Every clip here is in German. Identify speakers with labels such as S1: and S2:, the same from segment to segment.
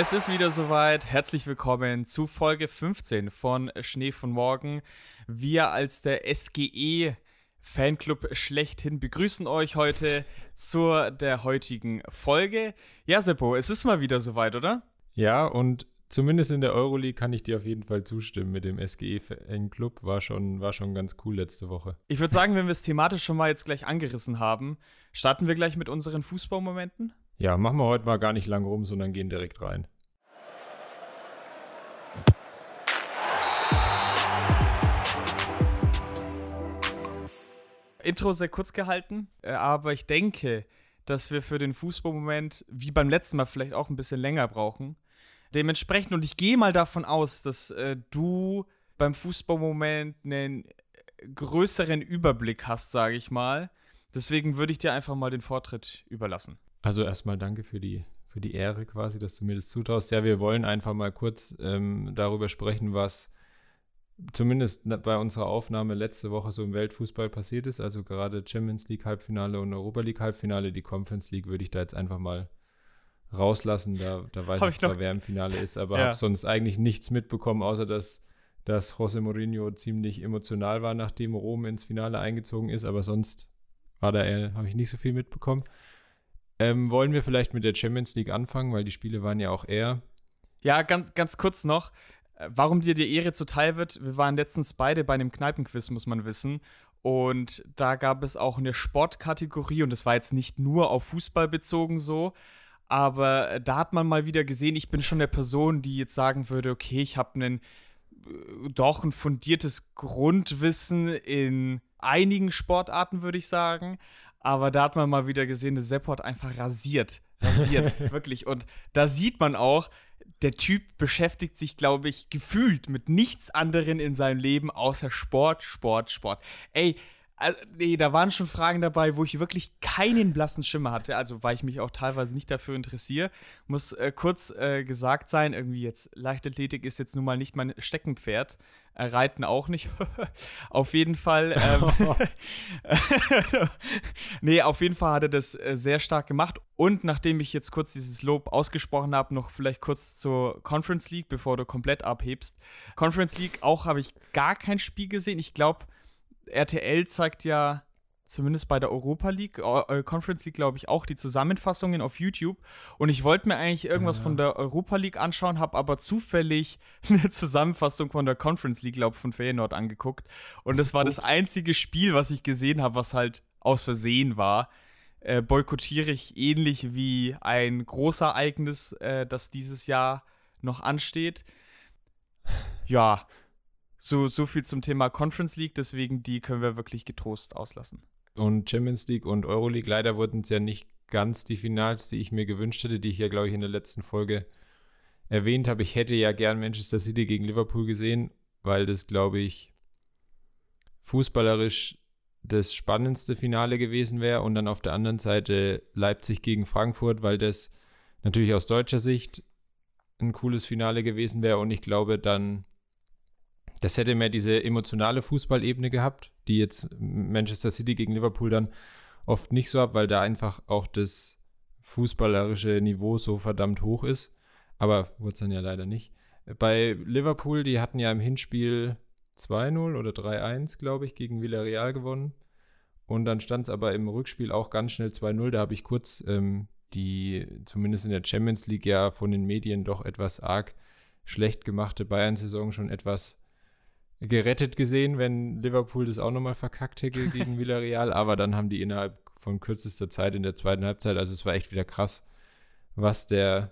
S1: Es ist wieder soweit. Herzlich willkommen zu Folge 15 von Schnee von Morgen. Wir als der SGE Fanclub schlechthin begrüßen euch heute zur der heutigen Folge. Ja, Seppo, es ist mal wieder soweit, oder?
S2: Ja, und zumindest in der Euroleague kann ich dir auf jeden Fall zustimmen mit dem SGE Fanclub. War schon, war schon ganz cool letzte Woche.
S1: Ich würde sagen, wenn wir es thematisch schon mal jetzt gleich angerissen haben, starten wir gleich mit unseren Fußballmomenten.
S2: Ja, machen wir heute mal gar nicht lang rum, sondern gehen direkt rein.
S1: Intro sehr kurz gehalten, äh, aber ich denke, dass wir für den Fußballmoment, wie beim letzten Mal, vielleicht auch ein bisschen länger brauchen. Dementsprechend, und ich gehe mal davon aus, dass äh, du beim Fußballmoment einen größeren Überblick hast, sage ich mal. Deswegen würde ich dir einfach mal den Vortritt überlassen.
S2: Also erstmal danke für die, für die Ehre quasi, dass du mir das zutraust. Ja, wir wollen einfach mal kurz ähm, darüber sprechen, was zumindest bei unserer Aufnahme letzte Woche so im Weltfußball passiert ist. Also gerade Champions League Halbfinale und Europa League Halbfinale. Die Conference League würde ich da jetzt einfach mal rauslassen. Da, da weiß hab ich zwar, wer im Finale ist, aber ja. habe sonst eigentlich nichts mitbekommen, außer dass, dass José Mourinho ziemlich emotional war, nachdem Rom ins Finale eingezogen ist. Aber sonst war da habe ich nicht so viel mitbekommen. Ähm, wollen wir vielleicht mit der Champions League anfangen, weil die Spiele waren ja auch eher.
S1: Ja, ganz, ganz kurz noch. Äh, warum dir die Ehre zuteil wird, wir waren letztens beide bei einem Kneipenquiz, muss man wissen. Und da gab es auch eine Sportkategorie und das war jetzt nicht nur auf Fußball bezogen so, aber äh, da hat man mal wieder gesehen, ich bin schon der Person, die jetzt sagen würde, okay, ich habe einen äh, doch ein fundiertes Grundwissen in einigen Sportarten, würde ich sagen. Aber da hat man mal wieder gesehen, der Seppo hat einfach rasiert. Rasiert, wirklich. Und da sieht man auch, der Typ beschäftigt sich, glaube ich, gefühlt mit nichts anderem in seinem Leben außer Sport, Sport, Sport. Ey, also, nee, da waren schon Fragen dabei, wo ich wirklich keinen blassen Schimmer hatte, also weil ich mich auch teilweise nicht dafür interessiere. Muss äh, kurz äh, gesagt sein, irgendwie jetzt Leichtathletik ist jetzt nun mal nicht mein Steckenpferd, äh, Reiten auch nicht. auf jeden Fall, ähm, nee, auf jeden Fall hat er das äh, sehr stark gemacht. Und nachdem ich jetzt kurz dieses Lob ausgesprochen habe, noch vielleicht kurz zur Conference League, bevor du komplett abhebst. Conference League auch habe ich gar kein Spiel gesehen. Ich glaube, RTL zeigt ja zumindest bei der Europa League, äh, Conference League, glaube ich, auch die Zusammenfassungen auf YouTube. Und ich wollte mir eigentlich irgendwas ja. von der Europa League anschauen, habe aber zufällig eine Zusammenfassung von der Conference League, glaube ich, von Feyenoord angeguckt. Und das war Ups. das einzige Spiel, was ich gesehen habe, was halt aus Versehen war. Äh, boykottiere ich ähnlich wie ein Großereignis, äh, das dieses Jahr noch ansteht. Ja, so, so viel zum Thema Conference League, deswegen die können wir wirklich getrost auslassen.
S2: Und Champions League und Euroleague, leider wurden es ja nicht ganz die Finals, die ich mir gewünscht hätte, die ich ja, glaube ich, in der letzten Folge erwähnt habe. Ich hätte ja gern Manchester City gegen Liverpool gesehen, weil das, glaube ich, fußballerisch das spannendste Finale gewesen wäre. Und dann auf der anderen Seite Leipzig gegen Frankfurt, weil das natürlich aus deutscher Sicht ein cooles Finale gewesen wäre. Und ich glaube, dann das hätte mehr diese emotionale Fußballebene gehabt, die jetzt Manchester City gegen Liverpool dann oft nicht so hat, weil da einfach auch das fußballerische Niveau so verdammt hoch ist. Aber wurde es dann ja leider nicht. Bei Liverpool, die hatten ja im Hinspiel 2-0 oder 3-1, glaube ich, gegen Villarreal gewonnen. Und dann stand es aber im Rückspiel auch ganz schnell 2-0. Da habe ich kurz ähm, die, zumindest in der Champions League, ja von den Medien doch etwas arg schlecht gemachte Bayern-Saison schon etwas gerettet gesehen, wenn Liverpool das auch nochmal verkackt hätte gegen Villarreal. Aber dann haben die innerhalb von kürzester Zeit in der zweiten Halbzeit, also es war echt wieder krass, was der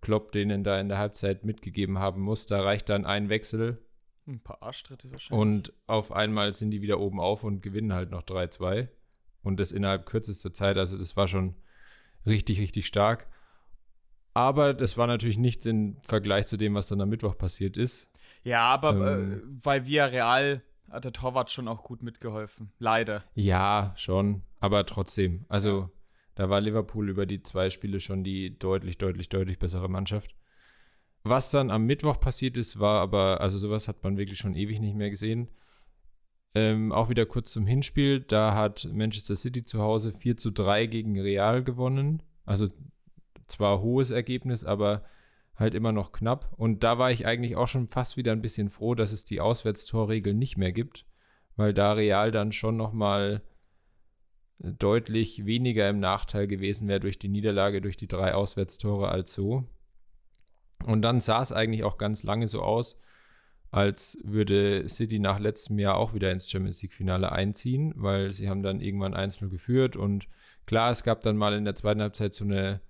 S2: Klopp denen da in der Halbzeit mitgegeben haben muss. Da reicht dann ein Wechsel.
S1: Ein paar Arschtritte wahrscheinlich.
S2: Und auf einmal sind die wieder oben auf und gewinnen halt noch 3-2. Und das innerhalb kürzester Zeit. Also das war schon richtig, richtig stark. Aber das war natürlich nichts im Vergleich zu dem, was dann am Mittwoch passiert ist.
S1: Ja, aber äh, ähm, äh, bei Villarreal hat der Torwart schon auch gut mitgeholfen. Leider.
S2: Ja, schon. Aber trotzdem. Also, ja. da war Liverpool über die zwei Spiele schon die deutlich, deutlich, deutlich bessere Mannschaft. Was dann am Mittwoch passiert ist, war aber, also sowas hat man wirklich schon ewig nicht mehr gesehen. Ähm, auch wieder kurz zum Hinspiel. Da hat Manchester City zu Hause 4 zu 3 gegen Real gewonnen. Also zwar hohes Ergebnis, aber halt immer noch knapp. Und da war ich eigentlich auch schon fast wieder ein bisschen froh, dass es die Auswärtstorregel nicht mehr gibt, weil da Real dann schon noch mal deutlich weniger im Nachteil gewesen wäre durch die Niederlage, durch die drei Auswärtstore als so. Und dann sah es eigentlich auch ganz lange so aus, als würde City nach letztem Jahr auch wieder ins Champions League-Finale einziehen, weil sie haben dann irgendwann 1-0 geführt und klar, es gab dann mal in der zweiten Halbzeit so eine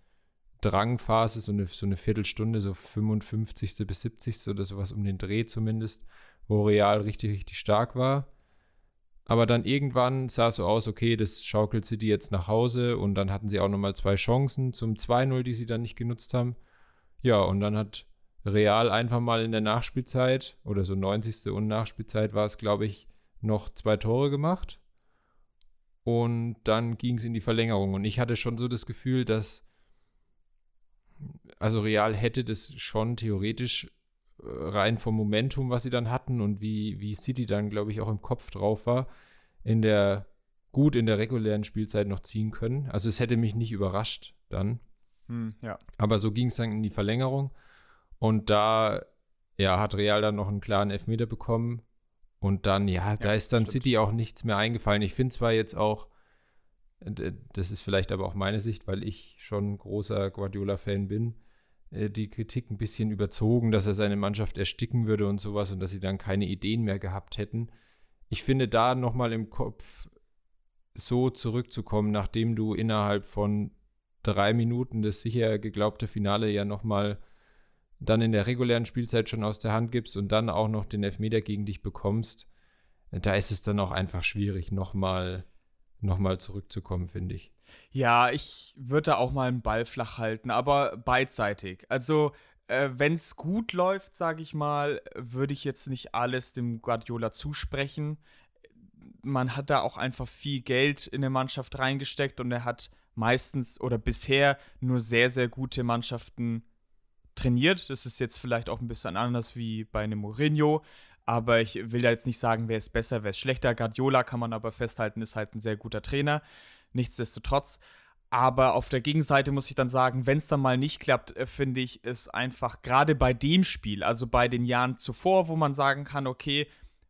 S2: Drangphase, so eine, so eine Viertelstunde, so 55. bis 70. oder sowas um den Dreh zumindest, wo Real richtig, richtig stark war. Aber dann irgendwann sah es so aus, okay, das schaukelt City jetzt nach Hause und dann hatten sie auch nochmal zwei Chancen zum 2-0, die sie dann nicht genutzt haben. Ja, und dann hat Real einfach mal in der Nachspielzeit oder so 90. und Nachspielzeit war es, glaube ich, noch zwei Tore gemacht. Und dann ging es in die Verlängerung. Und ich hatte schon so das Gefühl, dass, also Real hätte das schon theoretisch äh, rein vom Momentum, was sie dann hatten und wie, wie City dann, glaube ich, auch im Kopf drauf war, in der gut in der regulären Spielzeit noch ziehen können. Also es hätte mich nicht überrascht dann.
S1: Hm, ja.
S2: Aber so ging es dann in die Verlängerung. Und da ja, hat Real dann noch einen klaren Elfmeter bekommen. Und dann, ja, ja da ist dann stimmt. City auch nichts mehr eingefallen. Ich finde zwar jetzt auch, das ist vielleicht aber auch meine Sicht, weil ich schon großer Guardiola-Fan bin, äh, die Kritik ein bisschen überzogen, dass er seine Mannschaft ersticken würde und sowas und dass sie dann keine Ideen mehr gehabt hätten. Ich finde da nochmal im Kopf so zurückzukommen, nachdem du innerhalb von drei Minuten das sicher geglaubte Finale ja nochmal dann in der regulären Spielzeit schon aus der Hand gibst und dann auch noch den Elfmeter gegen dich bekommst, da ist es dann auch einfach schwierig, nochmal noch mal zurückzukommen, finde ich.
S1: Ja, ich würde da auch mal einen Ball flach halten, aber beidseitig. Also, äh, wenn es gut läuft, sage ich mal, würde ich jetzt nicht alles dem Guardiola zusprechen. Man hat da auch einfach viel Geld in eine Mannschaft reingesteckt und er hat meistens oder bisher nur sehr, sehr gute Mannschaften trainiert. Das ist jetzt vielleicht auch ein bisschen anders wie bei einem Mourinho. Aber ich will ja jetzt nicht sagen, wer ist besser, wer ist schlechter. Guardiola kann man aber festhalten, ist halt ein sehr guter Trainer. Nichtsdestotrotz. Aber auf der Gegenseite muss ich dann sagen, wenn es dann mal nicht klappt, äh, finde ich es einfach gerade bei dem Spiel, also bei den Jahren zuvor, wo man sagen kann, okay,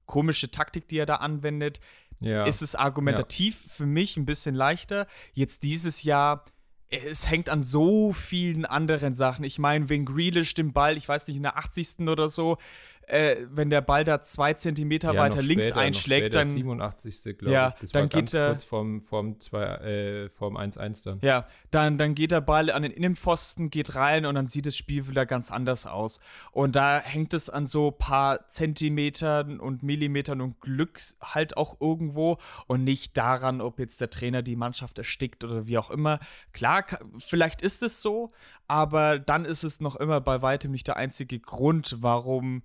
S1: komische Taktik, die er da anwendet, ja. ist es argumentativ ja. für mich ein bisschen leichter. Jetzt dieses Jahr es hängt an so vielen anderen Sachen. Ich meine, wenn Grealish den Ball, ich weiß nicht, in der 80. oder so, äh, wenn der Ball da zwei Zentimeter ja, weiter links später, einschlägt, dann.
S2: 87. glaube
S1: ja,
S2: ich. Das
S1: dann geht er.
S2: Kurz vorm, vorm, zwei, äh, vorm 1-1 dann.
S1: Ja, dann, dann geht der Ball an den Innenpfosten, geht rein und dann sieht das Spiel wieder ganz anders aus. Und da hängt es an so ein paar Zentimetern und Millimetern und Glück halt auch irgendwo und nicht daran, ob jetzt der Trainer die Mannschaft erstickt oder wie auch immer. Klar, vielleicht ist es so, aber dann ist es noch immer bei weitem nicht der einzige Grund, warum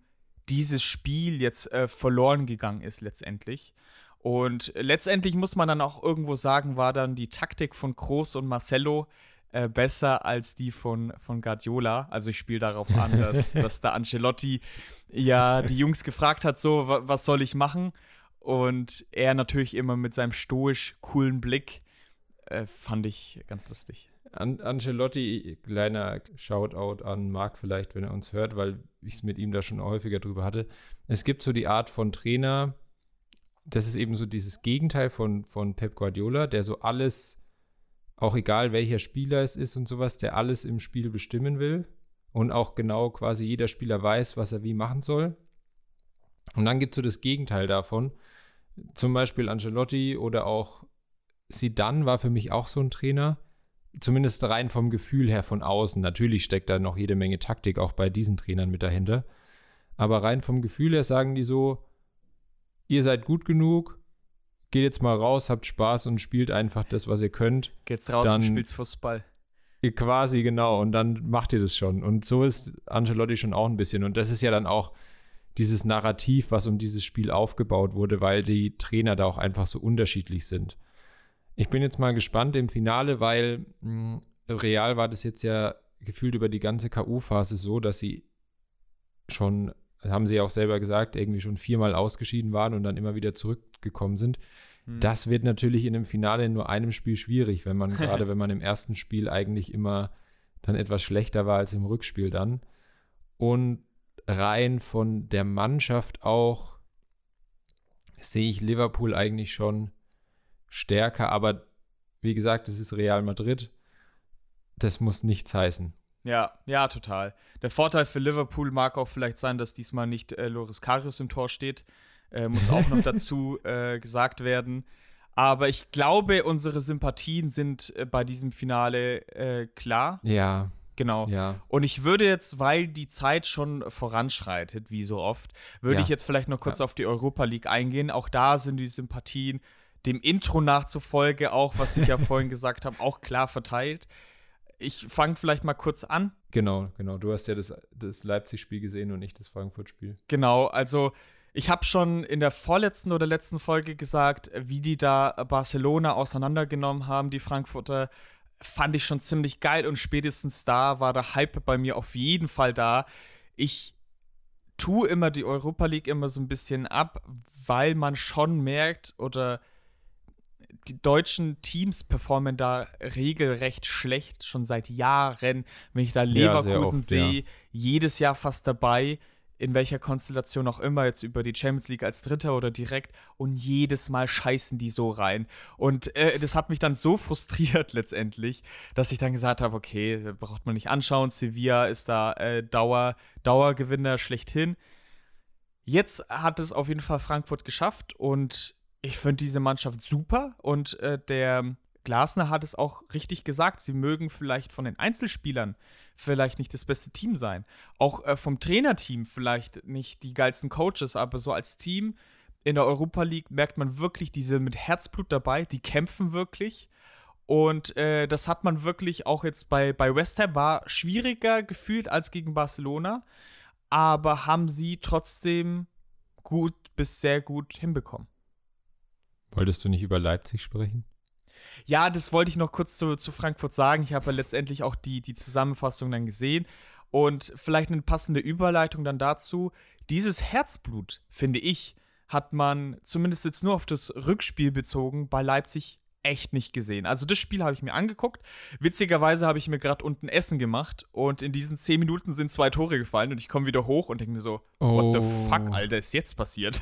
S1: dieses Spiel jetzt äh, verloren gegangen ist letztendlich. Und letztendlich muss man dann auch irgendwo sagen, war dann die Taktik von Kroos und Marcelo äh, besser als die von, von Guardiola. Also ich spiele darauf an, dass, dass der Ancelotti ja die Jungs gefragt hat, so, was soll ich machen? Und er natürlich immer mit seinem stoisch coolen Blick äh, fand ich ganz lustig.
S2: An Ancelotti, kleiner Shoutout an Marc vielleicht, wenn er uns hört, weil ich es mit ihm da schon häufiger drüber hatte. Es gibt so die Art von Trainer, das ist eben so dieses Gegenteil von, von Pep Guardiola, der so alles, auch egal welcher Spieler es ist und sowas, der alles im Spiel bestimmen will und auch genau quasi jeder Spieler weiß, was er wie machen soll. Und dann gibt es so das Gegenteil davon. Zum Beispiel Ancelotti oder auch Sidan war für mich auch so ein Trainer, zumindest rein vom Gefühl her von außen. Natürlich steckt da noch jede Menge Taktik auch bei diesen Trainern mit dahinter. Aber rein vom Gefühl her sagen die so, ihr seid gut genug, geht jetzt mal raus, habt Spaß und spielt einfach das, was ihr könnt.
S1: Geht's raus dann, und spielt's Fußball.
S2: Quasi, genau. Und dann macht ihr das schon. Und so ist Ancelotti schon auch ein bisschen. Und das ist ja dann auch dieses Narrativ, was um dieses Spiel aufgebaut wurde, weil die Trainer da auch einfach so unterschiedlich sind. Ich bin jetzt mal gespannt im Finale, weil mh, hm, Real war das jetzt ja gefühlt über die ganze K.O.-Phase so, dass sie schon, haben sie ja auch selber gesagt, irgendwie schon viermal ausgeschieden waren und dann immer wieder zurückgekommen sind. Hm. Das wird natürlich in einem Finale in nur einem Spiel schwierig, wenn man, gerade wenn man im ersten Spiel eigentlich immer dann etwas schlechter war als im Rückspiel dann. Und rein von der Mannschaft auch sehe ich Liverpool eigentlich schon stärker. Aber wie gesagt, es ist Real Madrid. Das muss nichts heißen.
S1: Ja, ja, total. Der Vorteil für Liverpool mag auch vielleicht sein, dass diesmal nicht äh, Loris Karius im Tor steht. Äh, muss auch noch dazu äh, gesagt werden. Aber ich glaube, unsere Sympathien sind äh, bei diesem Finale äh, klar.
S2: Ja.
S1: Genau.
S2: Ja.
S1: Und ich würde jetzt, weil die Zeit schon voranschreitet, wie so oft, würde
S2: Ja.
S1: ich jetzt vielleicht noch kurz
S2: Ja.
S1: auf die Europa League eingehen. Auch da sind die Sympathien dem Intro nachzufolge, auch was ich ja vorhin gesagt habe, auch klar verteilt. Ich fange vielleicht mal kurz an.
S2: Genau, genau. Du hast ja das, das Leipzig-Spiel gesehen und nicht das Frankfurt-Spiel.
S1: Genau, also ich habe schon in der vorletzten oder letzten Folge gesagt, wie die da Barcelona auseinandergenommen haben, die Frankfurter, fand ich schon ziemlich geil und spätestens da war der Hype bei mir auf jeden Fall da. Ich tue immer die Europa League immer so ein bisschen ab, weil man schon merkt oder die deutschen Teams performen da regelrecht schlecht, schon seit Jahren. Wenn ich da
S2: Ja,
S1: Leverkusen
S2: oft,
S1: sehe, jedes Jahr fast dabei, in welcher Konstellation auch immer, jetzt über die Champions League als Dritter oder direkt, und jedes Mal scheißen die so rein. Und äh, das hat mich dann so frustriert letztendlich, dass ich dann gesagt habe, okay, braucht man nicht anschauen, Sevilla ist da äh, Dauer, Dauergewinner schlechthin. Jetzt hat es auf jeden Fall Frankfurt geschafft und ich finde diese Mannschaft super und äh, der Glasner hat es auch richtig gesagt. Sie mögen vielleicht von den Einzelspielern vielleicht nicht das beste Team sein. Auch äh, vom Trainerteam vielleicht nicht die geilsten Coaches, aber so als Team in der Europa League merkt man wirklich, diese mit Herzblut dabei, die kämpfen wirklich. Und äh, das hat man wirklich auch jetzt bei, bei West Ham war schwieriger gefühlt als gegen Barcelona, aber haben sie trotzdem gut bis sehr gut hinbekommen.
S2: Wolltest du nicht über Leipzig sprechen?
S1: Ja, das wollte ich noch kurz zu, zu Frankfurt sagen. Ich habe ja letztendlich auch die, die Zusammenfassung dann gesehen. Und vielleicht eine passende Überleitung dann dazu. Dieses Herzblut, finde ich, hat man zumindest jetzt nur auf das Rückspiel bezogen bei Leipzig echt nicht gesehen. Also das Spiel habe ich mir angeguckt. Witzigerweise habe ich mir gerade unten Essen gemacht und in diesen zehn Minuten sind zwei Tore gefallen und ich komme wieder hoch und denke mir so, what the
S2: Oh.
S1: fuck, Alter, ist jetzt passiert?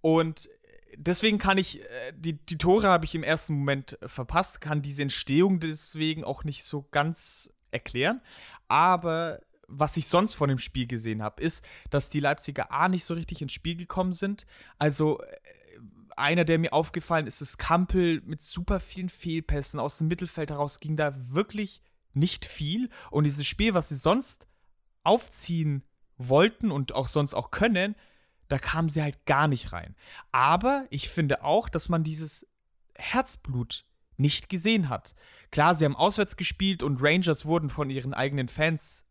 S1: Und deswegen kann ich, äh, die, die Tore habe ich im ersten Moment äh, verpasst, kann diese Entstehung deswegen auch nicht so ganz erklären. Aber was ich sonst von dem Spiel gesehen habe, ist, dass die Leipziger A nicht so richtig ins Spiel gekommen sind. Also äh, einer, der mir aufgefallen ist, ist Kampel mit super vielen Fehlpässen aus dem Mittelfeld heraus ging da wirklich nicht viel. Und dieses Spiel, was sie sonst aufziehen wollten und auch sonst auch können, da kamen sie halt gar nicht rein. Aber ich finde auch, dass man dieses Herzblut nicht gesehen hat. Klar, sie haben auswärts gespielt und Rangers wurden von ihren eigenen Fans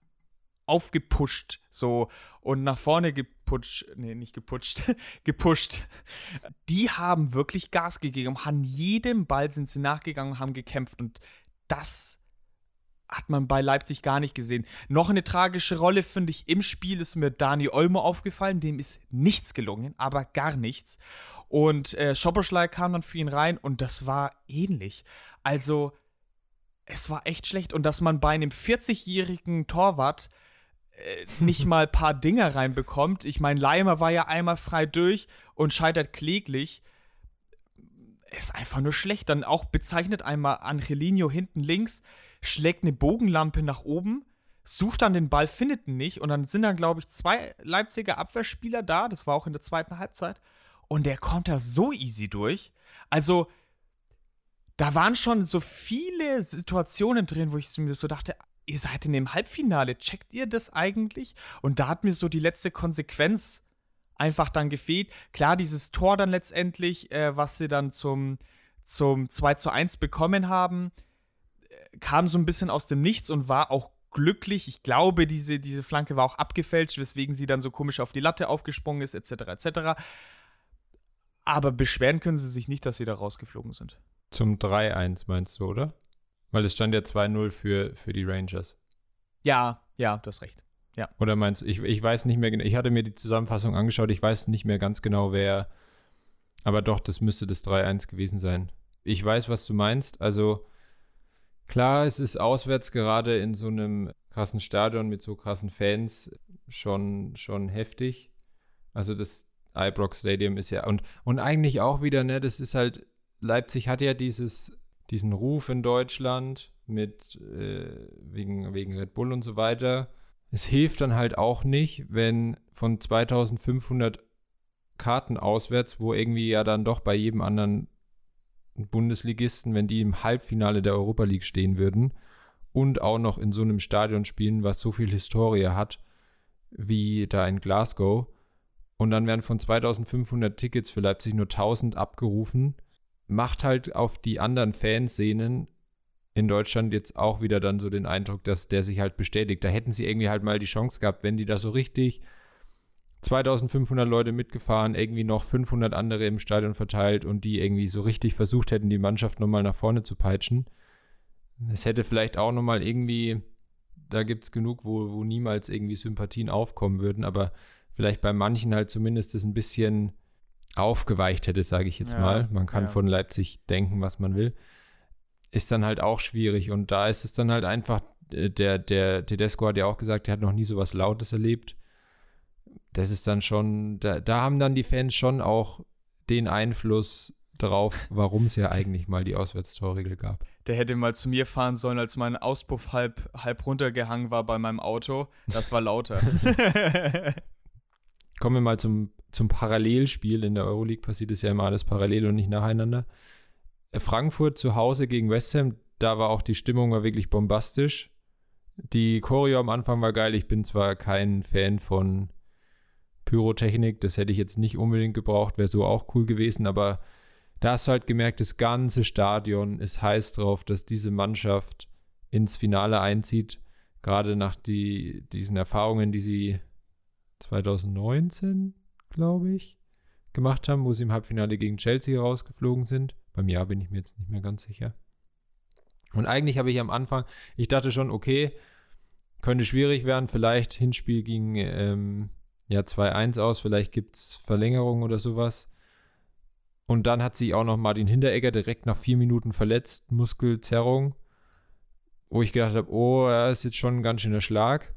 S1: aufgepusht, so und nach vorne geputscht, nee, nicht geputscht, gepusht. Die haben wirklich Gas gegeben, an jedem Ball sind sie nachgegangen haben gekämpft und das hat man bei Leipzig gar nicht gesehen. Noch eine tragische Rolle, finde ich, im Spiel ist mir Dani Olmo aufgefallen. Dem ist nichts gelungen, aber gar nichts. Und äh, Schoboschlei kam dann für ihn rein und das war ähnlich. Also, es war echt schlecht. Und dass man bei einem 40-jährigen Torwart äh, nicht mal ein paar Dinger reinbekommt. Ich meine, Leimer war ja einmal frei durch und scheitert kläglich. Ist einfach nur schlecht. Dann auch bezeichnet einmal Angelino hinten links, schlägt eine Bogenlampe nach oben, sucht dann den Ball, findet ihn nicht. Und dann sind dann, glaube ich, zwei Leipziger Abwehrspieler da. Das war auch in der zweiten Halbzeit. Und der kommt da so easy durch. Also, da waren schon so viele Situationen drin, wo ich mir so dachte, ihr seid in dem Halbfinale, checkt ihr das eigentlich? Und da hat mir so die letzte Konsequenz einfach dann gefehlt. Klar, dieses Tor dann letztendlich, äh, was sie dann zum, zum 2 zu 1 bekommen haben, kam so ein bisschen aus dem Nichts und war auch glücklich. Ich glaube, diese, diese Flanke war auch abgefälscht, weswegen sie dann so komisch auf die Latte aufgesprungen ist, etc. etc. Aber beschweren können sie sich nicht, dass sie da rausgeflogen sind.
S2: Zum 3-1 meinst du, oder? Weil es stand ja 2-0 für, für die Rangers.
S1: Ja, ja, du hast recht.
S2: Oder meinst du, ich, ich weiß nicht mehr genau, ich hatte mir die Zusammenfassung angeschaut, ich weiß nicht mehr ganz genau, wer, aber doch, das müsste das 3-1 gewesen sein. Ich weiß, was du meinst, also Klar, es ist auswärts gerade in so einem krassen Stadion mit so krassen Fans schon, schon heftig. Also das Ibrox Stadium ist ja und, und eigentlich auch wieder, ne, das ist halt, Leipzig hat ja dieses, diesen Ruf in Deutschland mit äh, wegen, wegen Red Bull und so weiter. Es hilft dann halt auch nicht, wenn von 2500 Karten auswärts, wo irgendwie ja dann doch bei jedem anderen Bundesligisten, wenn die im Halbfinale der Europa League stehen würden und auch noch in so einem Stadion spielen, was so viel Historie hat wie da in Glasgow. Und dann werden von 2500 Tickets für Leipzig nur 1000 abgerufen. Macht halt auf die anderen Fanszenen in Deutschland jetzt auch wieder dann so den Eindruck, dass der sich halt bestätigt. Da hätten sie irgendwie halt mal die Chance gehabt, wenn die da so richtig 2500 Leute mitgefahren, irgendwie noch 500 andere im Stadion verteilt und die irgendwie so richtig versucht hätten, die Mannschaft nochmal nach vorne zu peitschen. Es hätte vielleicht auch nochmal irgendwie, da gibt es genug, wo, wo niemals irgendwie Sympathien aufkommen würden, aber vielleicht bei manchen halt zumindest das ein bisschen aufgeweicht hätte, sage ich jetzt ja, mal. Man kann ja. von Leipzig denken, was man will. Ist dann halt auch schwierig und da ist es dann halt einfach, äh, der, der Tedesco hat ja auch gesagt, er hat noch nie so was Lautes erlebt das ist dann schon, da, da haben dann die Fans schon auch den Einfluss darauf, warum es ja eigentlich mal die Auswärtstorregel gab.
S1: Der hätte mal zu mir fahren sollen, als mein Auspuff halb, halb runtergehangen war bei meinem Auto. Das war lauter.
S2: Kommen wir mal zum, zum Parallelspiel. In der Euroleague passiert es ja immer alles parallel und nicht nacheinander. Frankfurt zu Hause gegen West Ham, da war auch die Stimmung war wirklich bombastisch. Die Choreo am Anfang war geil. Ich bin zwar kein Fan von Pyrotechnik. Das hätte ich jetzt nicht unbedingt gebraucht, wäre so auch cool gewesen, aber da hast du halt gemerkt, das ganze Stadion ist heiß drauf, dass diese Mannschaft ins Finale einzieht. Gerade nach die, diesen Erfahrungen, die sie 2019, glaube ich, gemacht haben, wo sie im Halbfinale gegen Chelsea rausgeflogen sind. Beim Jahr bin ich mir jetzt nicht mehr ganz sicher. Und eigentlich habe ich am Anfang, ich dachte schon, okay, könnte schwierig werden, vielleicht Hinspiel gegen ähm, ja 2-1 aus, vielleicht gibt es Verlängerung oder sowas. Und dann hat sich auch noch Martin Hinteregger direkt nach vier Minuten verletzt, Muskelzerrung, wo ich gedacht habe, oh, er ist jetzt schon ein ganz schöner Schlag.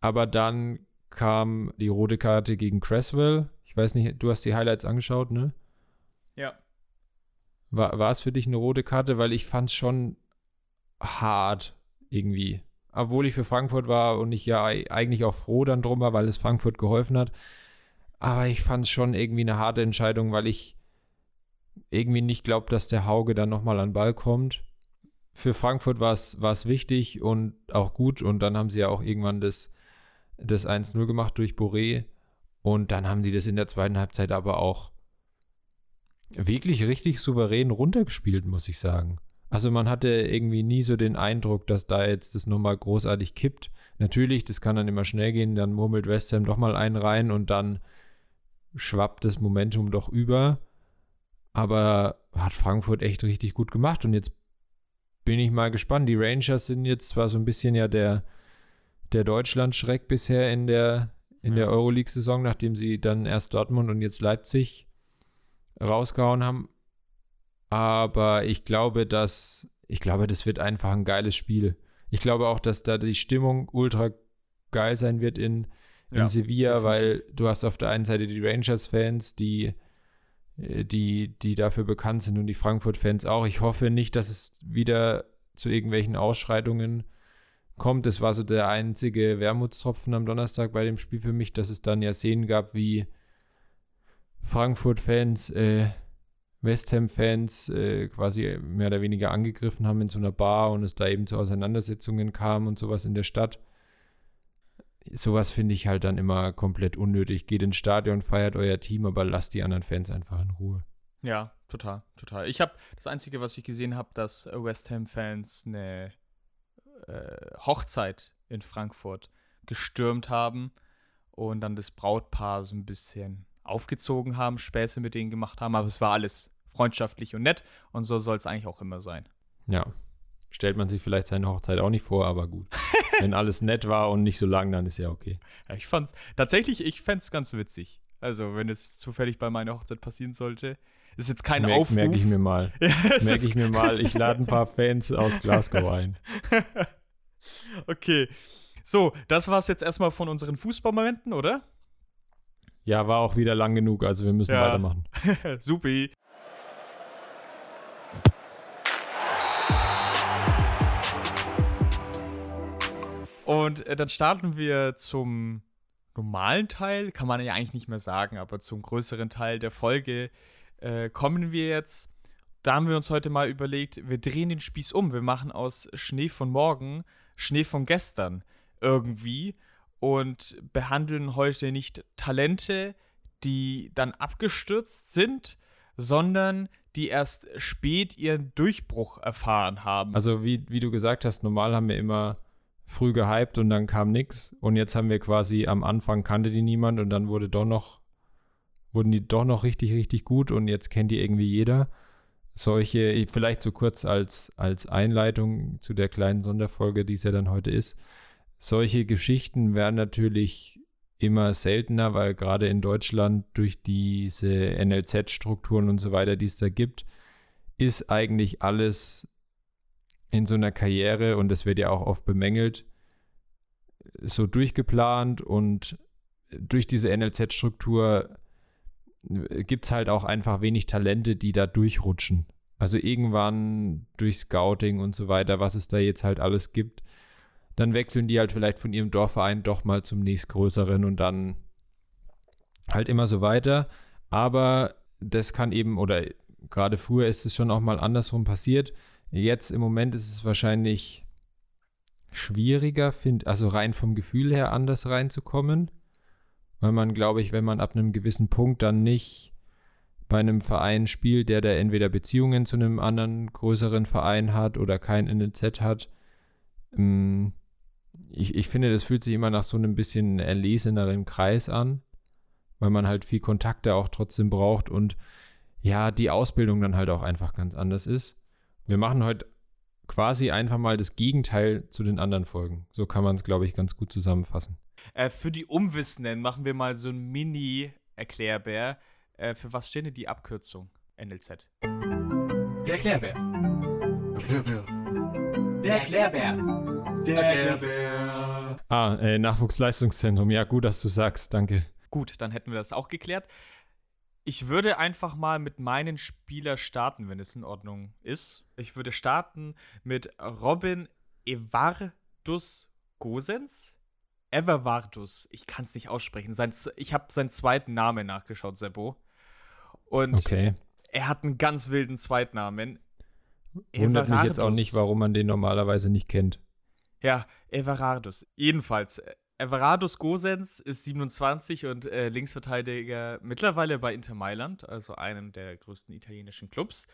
S2: Aber dann kam die rote Karte gegen Cresswell. Ich weiß nicht, du hast die Highlights angeschaut, ne?
S1: Ja.
S2: War, war es für dich eine rote Karte? Weil ich fand es schon hart irgendwie obwohl ich für Frankfurt war und ich ja eigentlich auch froh dann drum war, weil es Frankfurt geholfen hat. Aber ich fand es schon irgendwie eine harte Entscheidung, weil ich irgendwie nicht glaube, dass der Hauge dann nochmal an Ball kommt. Für Frankfurt war es wichtig und auch gut und dann haben sie ja auch irgendwann das, das 1-0 gemacht durch Boré und dann haben die das in der zweiten Halbzeit aber auch wirklich richtig souverän runtergespielt, muss ich sagen. Also man hatte irgendwie nie so den Eindruck, dass da jetzt das nochmal großartig kippt. Natürlich, das kann dann immer schnell gehen, dann murmelt West Ham doch mal einen rein und dann schwappt das Momentum doch über. Aber hat Frankfurt echt richtig gut gemacht und jetzt bin ich mal gespannt. Die Rangers sind jetzt zwar so ein bisschen ja der, der Deutschland-Schreck bisher in der, in ja. der Euroleague-Saison, nachdem sie dann erst Dortmund und jetzt Leipzig rausgehauen haben. Aber ich glaube, dass ich glaube, das wird einfach ein geiles Spiel. Ich glaube auch, dass da die Stimmung ultra geil sein wird in, in ja, Sevilla, definitiv. weil du hast auf der einen Seite die Rangers-Fans, die, äh, die, die dafür bekannt sind und die Frankfurt-Fans auch. Ich hoffe nicht, dass es wieder zu irgendwelchen Ausschreitungen kommt. Das war so der einzige Wermutstropfen am Donnerstag bei dem Spiel für mich, dass es dann ja Szenen gab, wie Frankfurt-Fans äh, West Ham-Fans äh, quasi mehr oder weniger angegriffen haben in so einer Bar und es da eben zu Auseinandersetzungen kam und sowas in der Stadt. Sowas finde ich halt dann immer komplett unnötig. Geht ins Stadion, feiert euer Team, aber lasst die anderen Fans einfach in Ruhe.
S1: Ja, total, total. Ich habe das Einzige, was ich gesehen habe, dass West Ham-Fans eine äh, Hochzeit in Frankfurt gestürmt haben und dann das Brautpaar so ein bisschen aufgezogen haben, Späße mit denen gemacht haben, aber es war alles freundschaftlich und nett und so soll es eigentlich auch immer sein.
S2: Ja. Stellt man sich vielleicht seine Hochzeit auch nicht vor, aber gut. Wenn alles nett war und nicht so lang, dann ist ja okay.
S1: Ja, ich fand's tatsächlich, ich fände es ganz witzig. Also, wenn es zufällig bei meiner Hochzeit passieren sollte. Ist jetzt kein
S2: Merk,
S1: Aufruf.
S2: Merke ich mir mal.
S1: Ja,
S2: Merke ich mir mal. Ich lade ein paar Fans aus Glasgow ein.
S1: okay. So, das war's jetzt erstmal von unseren Fußballmomenten, oder?
S2: Ja, war auch wieder lang genug, also wir müssen
S1: Ja.
S2: weitermachen.
S1: Supi. Und äh, dann starten wir zum normalen Teil, kann man ja eigentlich nicht mehr sagen, aber zum größeren Teil der Folge äh, kommen wir jetzt. Da haben wir uns heute mal überlegt, wir drehen den Spieß um. Wir machen aus Schnee von morgen Schnee von gestern irgendwie und behandeln heute nicht Talente, die dann abgestürzt sind, sondern die erst spät ihren Durchbruch erfahren haben.
S2: Also wie, wie du gesagt hast, normal haben wir immer früh gehypt und dann kam nix. Und jetzt haben wir quasi am Anfang kannte die niemand und dann wurde doch noch, wurden die doch noch richtig, richtig gut und jetzt kennt die irgendwie jeder. Solche, vielleicht so kurz als, als Einleitung zu der kleinen Sonderfolge, die es ja dann heute ist. Solche Geschichten werden natürlich immer seltener, weil gerade in Deutschland durch diese NLZ-Strukturen und so weiter, die es da gibt, ist eigentlich alles in so einer Karriere, und das wird ja auch oft bemängelt, so durchgeplant und durch diese NLZ-Struktur gibt es halt auch einfach wenig Talente, die da durchrutschen. Also irgendwann durch Scouting und so weiter, was es da jetzt halt alles gibt, dann wechseln die halt vielleicht von ihrem Dorfverein doch mal zum nächstgrößeren und dann halt immer so weiter. Aber das kann eben, oder gerade früher ist es schon auch mal andersrum passiert. Jetzt im Moment ist es wahrscheinlich schwieriger, find, also rein vom Gefühl her anders reinzukommen. Weil man, glaube ich, wenn man ab einem gewissen Punkt dann nicht bei einem Verein spielt, der da entweder Beziehungen zu einem anderen größeren Verein hat oder kein NLZ hat, ähm, ich, ich finde, das fühlt sich immer nach so einem bisschen erleseneren Kreis an, weil man halt viel Kontakte auch trotzdem braucht und ja, die Ausbildung dann halt auch einfach ganz anders ist. Wir machen heute quasi einfach mal das Gegenteil zu den anderen Folgen. So kann man es, glaube ich, ganz gut zusammenfassen.
S1: Äh, für die Unwissenden machen wir mal so ein Mini-Erklärbär. Äh, für was stehen denn die Abkürzung NLZ?
S3: Der Erklärbär. Der Erklärbär. Der Erklärbär.
S2: Ah, äh, Nachwuchsleistungszentrum. Ja, gut, dass du sagst. Danke.
S1: Gut, dann hätten wir das auch geklärt. Ich würde einfach mal mit meinen Spieler starten, wenn es in Ordnung ist. Ich würde starten mit Robin Evardus Gosens. Evervardus, ich kann es nicht aussprechen. Sein, ich habe seinen zweiten Namen nachgeschaut, Seppo. Und
S2: Okay.
S1: er hat einen ganz wilden Zweitnamen.
S2: Wundert mich jetzt auch
S1: Everardus.
S2: nicht, warum man den normalerweise nicht kennt.
S1: Ja, Everardus. Jedenfalls, Everardus Gosens ist 27 und äh, Linksverteidiger mittlerweile bei Inter Mailand, also einem der größten italienischen Clubs.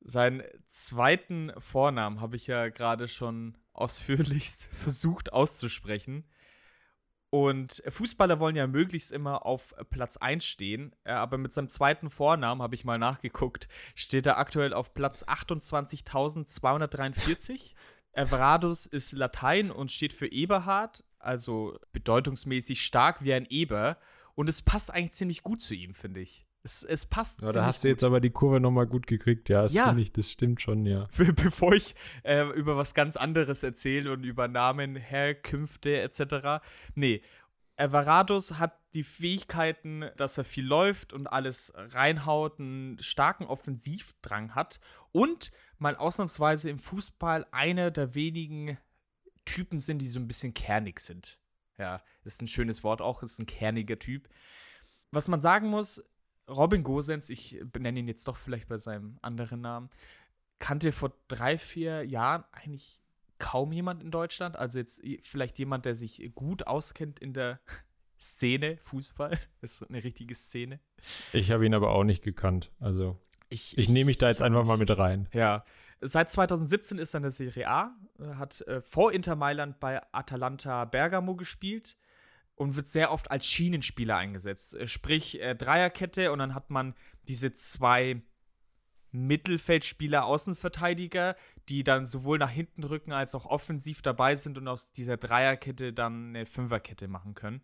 S1: Seinen zweiten Vornamen habe ich ja gerade schon ausführlichst versucht auszusprechen. Und Fußballer wollen ja möglichst immer auf Platz 1 stehen, äh, aber mit seinem zweiten Vornamen, habe ich mal nachgeguckt, steht er aktuell auf Platz 28.243. Everardus ist Latein und steht für Eberhard, also bedeutungsmäßig stark wie ein Eber. Und es passt eigentlich ziemlich gut zu ihm, finde ich. Es, es passt
S2: Ja, da hast du
S1: gut.
S2: jetzt aber die Kurve nochmal gut gekriegt. Ja, das
S1: Ja.
S2: finde ich, das stimmt schon, ja.
S1: Be- bevor ich äh, über was ganz anderes erzähle und über Namen, Herkünfte etc. Nee, Everardus hat die Fähigkeiten, dass er viel läuft und alles reinhaut, einen starken Offensivdrang hat und mal ausnahmsweise im Fußball einer der wenigen Typen sind, die so ein bisschen kernig sind. Ja, ist ein schönes Wort auch, ist ein kerniger Typ. Was man sagen muss, Robin Gosens, ich benenne ihn jetzt doch vielleicht bei seinem anderen Namen, kannte vor drei, vier Jahren eigentlich kaum jemand in Deutschland. Also jetzt vielleicht jemand, der sich gut auskennt in der Szene, Fußball. Das ist eine richtige Szene.
S2: Ich habe ihn aber auch nicht gekannt. Also,
S1: Ich,
S2: ich nehme mich da jetzt einfach mal mit rein.
S1: Ja. Seit 2017 ist er in der Serie A, äh, hat äh, vor Inter Mailand bei Atalanta Bergamo gespielt und wird sehr oft als Schienenspieler eingesetzt. Äh, Sprich, äh, Dreierkette und dann hat man diese zwei Mittelfeldspieler, Außenverteidiger, die dann sowohl nach hinten rücken als auch offensiv dabei sind und aus dieser Dreierkette dann eine Fünferkette machen können.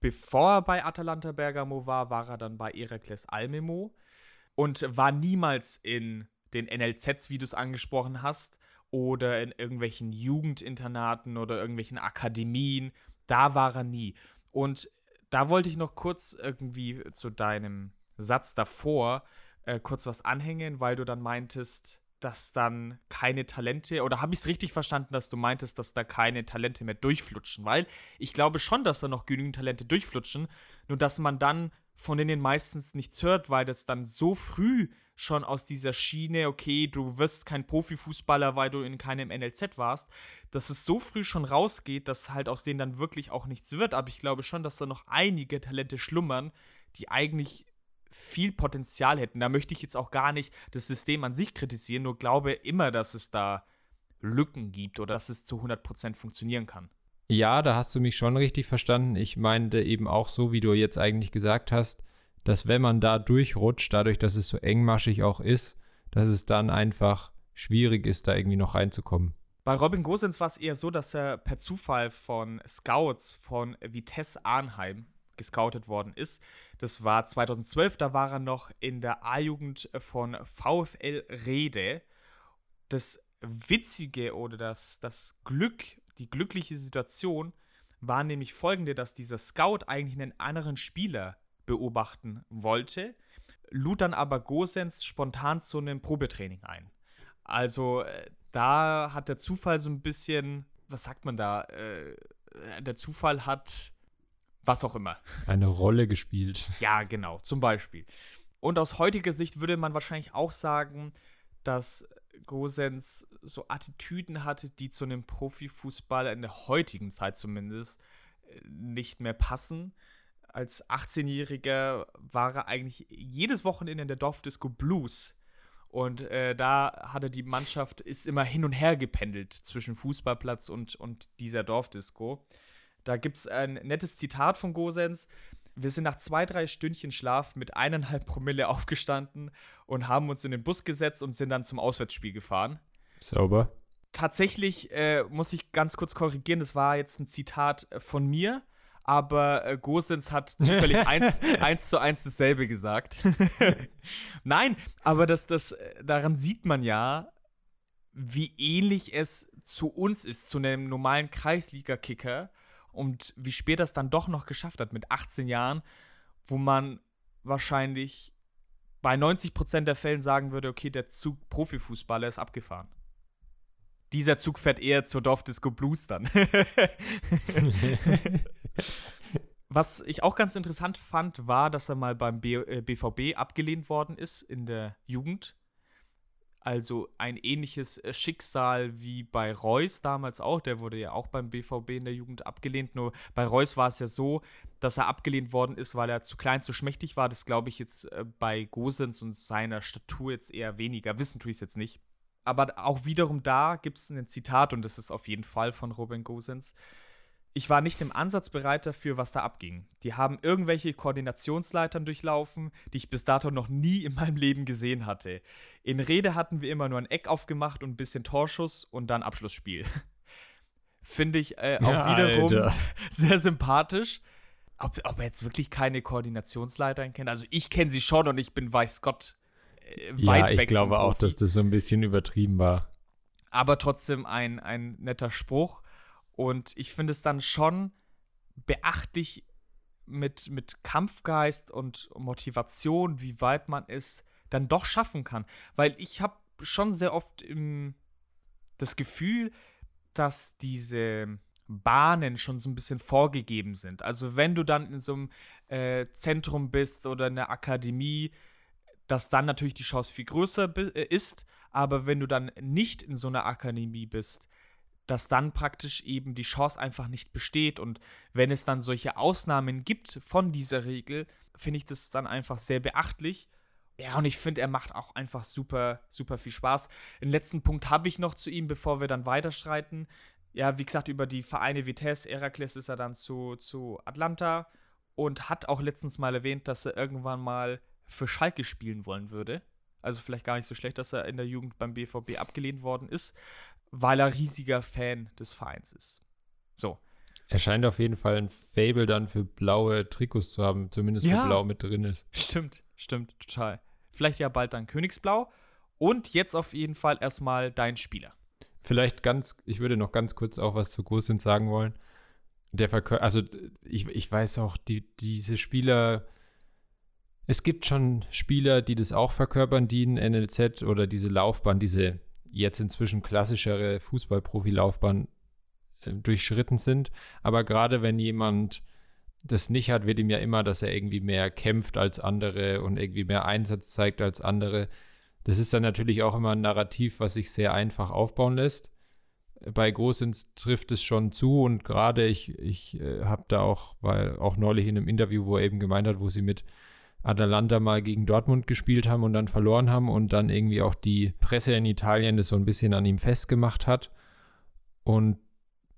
S1: bevor er bei Atalanta Bergamo war, war er dann bei Herakles Almemo und war niemals in den NLZs, wie du es angesprochen hast, oder in irgendwelchen Jugendinternaten oder irgendwelchen Akademien. Da war er nie. Und da wollte ich noch kurz irgendwie zu deinem Satz davor äh, kurz was anhängen, weil du dann meintest, dass dann keine Talente, oder habe ich es richtig verstanden, dass du meintest, dass da keine Talente mehr durchflutschen? Weil ich glaube schon, dass da noch genügend Talente durchflutschen, nur dass man dann von denen meistens nichts hört, weil das dann so früh schon aus dieser Schiene, okay, du wirst kein Profifußballer, weil du in keinem NLZ warst, dass es so früh schon rausgeht, dass halt aus denen dann wirklich auch nichts wird. Aber ich glaube schon, dass da noch einige Talente schlummern, die eigentlich viel Potenzial hätten. Da möchte ich jetzt auch gar nicht das System an sich kritisieren, nur glaube immer, dass es da Lücken gibt oder dass es zu 100% funktionieren kann.
S2: Ja, da hast du mich schon richtig verstanden. Ich meinte eben auch so, wie du jetzt eigentlich gesagt hast, dass wenn man da durchrutscht, dadurch, dass es so engmaschig auch ist, dass es dann einfach schwierig ist, da irgendwie noch reinzukommen.
S1: Bei Robin Gosens war es eher so, dass er per Zufall von Scouts von Vitesse Arnheim gescoutet worden ist. Das war 2012, da war er noch in der A-Jugend von VfL Rede. Das Witzige oder das, das Glück die glückliche Situation war nämlich folgende, dass dieser Scout eigentlich einen anderen Spieler beobachten wollte, lud dann aber Gosens spontan zu einem Probetraining ein. Also äh, da hat der Zufall so ein bisschen, was sagt man da, äh, der Zufall hat was auch immer.
S2: Eine Rolle gespielt.
S1: Ja, genau, zum Beispiel. Und aus heutiger Sicht würde man wahrscheinlich auch sagen, dass Gosens so Attitüden hatte, die zu einem Profifußballer in der heutigen Zeit zumindest äh, nicht mehr passen. Als 18-Jähriger war er eigentlich jedes Wochenende in der Dorfdisco Blues. Und äh, da hatte die Mannschaft, ist immer hin und her gependelt zwischen Fußballplatz und, und dieser Dorfdisco. Da gibt es ein nettes Zitat von Gosens. Wir sind nach zwei, drei Stündchen Schlaf mit eineinhalb Promille aufgestanden und haben uns in den Bus gesetzt und sind dann zum Auswärtsspiel gefahren.
S2: Sauber.
S1: Tatsächlich äh, muss ich ganz kurz korrigieren, das war jetzt ein Zitat äh, von mir, aber äh, Gosens hat zufällig eins, eins zu eins dasselbe gesagt. Nein, aber das, das, äh, daran sieht man ja, wie ähnlich es zu uns ist, zu einem normalen Kreisliga-Kicker und wie spät das dann doch noch geschafft hat mit 18 Jahren, wo man wahrscheinlich bei 90% der Fällen sagen würde, okay, der Zug Profifußballer ist abgefahren. Dieser Zug fährt eher zur Dorfdisco Blues dann. Was ich auch ganz interessant fand, war, dass er mal beim B äh, BVB abgelehnt worden ist in der Jugend also ein ähnliches äh, Schicksal wie bei Reus damals auch. Der wurde ja auch beim BVB in der Jugend abgelehnt. Nur bei Reus war es ja so, dass er abgelehnt worden ist, weil er zu klein, zu schmächtig war. Das glaube ich jetzt äh, bei Gosens und seiner Statur jetzt eher weniger. Wissen tue ich es jetzt nicht. Aber auch wiederum da gibt es ein Zitat und das ist auf jeden Fall von Robin Gosens ich war nicht im Ansatz bereit dafür, was da abging. Die haben irgendwelche Koordinationsleitern durchlaufen, die ich bis dato noch nie in meinem Leben gesehen hatte. In Rede hatten wir immer nur ein Eck aufgemacht und ein bisschen Torschuss und dann Abschlussspiel. Finde ich äh, auch ja, wiederum Alter. sehr sympathisch. Ob, ob, er jetzt wirklich keine Koordinationsleiter kennt. Also ich kenne sie schon und ich bin, weiß Gott,
S2: äh, weit ja, weg. Ich glaube auch, dass das so ein bisschen übertrieben war.
S1: Aber trotzdem ein, ein netter Spruch. Und ich finde es dann schon beachtlich mit, mit Kampfgeist und Motivation, wie weit man es dann doch schaffen kann. Weil ich habe schon sehr oft im, das Gefühl, dass diese Bahnen schon so ein bisschen vorgegeben sind. Also wenn du dann in so einem äh, Zentrum bist oder in der Akademie, dass dann natürlich die Chance viel größer äh, ist. Aber wenn du dann nicht in so einer Akademie bist, dass dann praktisch eben die Chance einfach nicht besteht. Und wenn es dann solche Ausnahmen gibt von dieser Regel, finde ich das dann einfach sehr beachtlich. Ja, und ich finde, er macht auch einfach super, super viel Spaß. Den letzten Punkt habe ich noch zu ihm, bevor wir dann weiterschreiten. Ja, wie gesagt, über die Vereine Vitesse, Herakles ist er dann zu, zu Atlanta und hat auch letztens mal erwähnt, dass er irgendwann mal für Schalke spielen wollen würde. Also vielleicht gar nicht so schlecht, dass er in der Jugend beim BVB abgelehnt worden ist weil er riesiger Fan des Vereins ist. So.
S2: Er scheint auf jeden Fall ein Fable dann für blaue Trikots zu haben, zumindest
S1: Ja.
S2: wo blau mit drin ist.
S1: Stimmt, stimmt, total. Vielleicht ja bald dann Königsblau. Und jetzt auf jeden Fall erstmal dein Spieler.
S2: Vielleicht ganz, ich würde noch ganz kurz auch was zu Großsinn sagen wollen. Der Verkör also ich, ich weiß auch, die, diese Spieler, es gibt schon Spieler, die das auch verkörpern, die in NLZ oder diese Laufbahn, diese jetzt inzwischen klassischere Fußballprofi-Laufbahn äh, durchschritten sind. Aber gerade wenn jemand das nicht hat, wird ihm ja immer, dass er irgendwie mehr kämpft als andere und irgendwie mehr Einsatz zeigt als andere. Das ist dann natürlich auch immer ein Narrativ, was sich sehr einfach aufbauen lässt. Bei Großins trifft es schon zu und gerade ich, ich äh, habe da auch, weil auch neulich in einem Interview, wo er eben gemeint hat, wo sie mit Atalanta mal gegen Dortmund gespielt haben und dann verloren haben und dann irgendwie auch die Presse in Italien das so ein bisschen an ihm festgemacht hat. Und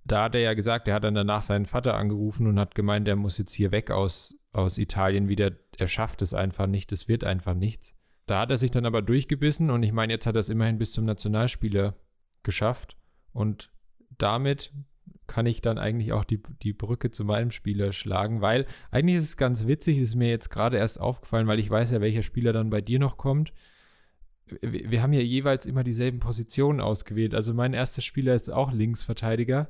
S2: da hat er ja gesagt, er hat dann danach seinen Vater angerufen und hat gemeint, er muss jetzt hier weg aus, aus Italien wieder. Er schafft es einfach nicht, es wird einfach nichts. Da hat er sich dann aber durchgebissen und ich meine, jetzt hat er es immerhin bis zum Nationalspieler geschafft. Und damit kann ich dann eigentlich auch die, die Brücke zu meinem Spieler schlagen, weil eigentlich ist es ganz witzig, ist mir jetzt gerade erst aufgefallen, weil ich weiß ja, welcher Spieler dann bei dir noch kommt. Wir, wir haben ja jeweils immer dieselben Positionen ausgewählt. Also mein erster Spieler ist auch Linksverteidiger,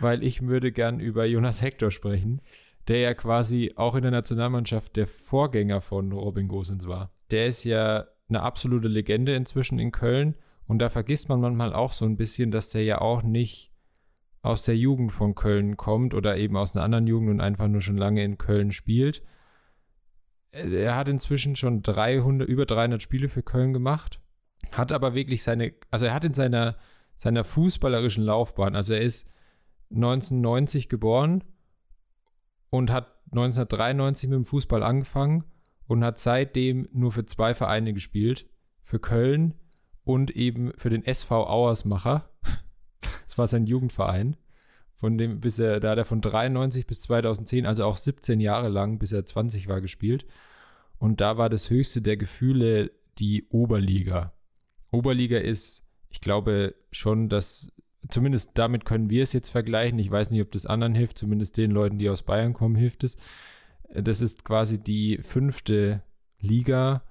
S2: weil ich würde gern über Jonas Hector sprechen, der ja quasi auch in der Nationalmannschaft der Vorgänger von Robin Gosens war. Der ist ja eine absolute Legende inzwischen in Köln und da vergisst man manchmal auch so ein bisschen, dass der ja auch nicht aus der Jugend von Köln kommt oder eben aus einer anderen Jugend und einfach nur schon lange in Köln spielt. Er hat inzwischen schon 300, über 300 Spiele für Köln gemacht, hat aber wirklich seine, also er hat in seiner, seiner fußballerischen Laufbahn, also er ist 1990 geboren und hat 1993 mit dem Fußball angefangen und hat seitdem nur für zwei Vereine gespielt, für Köln und eben für den SV Auersmacher. Das war sein Jugendverein. Von dem, bis er, da hat er von 93 bis 2010, also auch 17 Jahre lang, bis er 20 war, gespielt. Und da war das höchste der Gefühle die Oberliga. Oberliga ist, ich glaube schon, dass, zumindest damit können wir es jetzt vergleichen. Ich weiß nicht, ob das anderen hilft, zumindest den Leuten, die aus Bayern kommen, hilft es. Das ist quasi die fünfte Liga,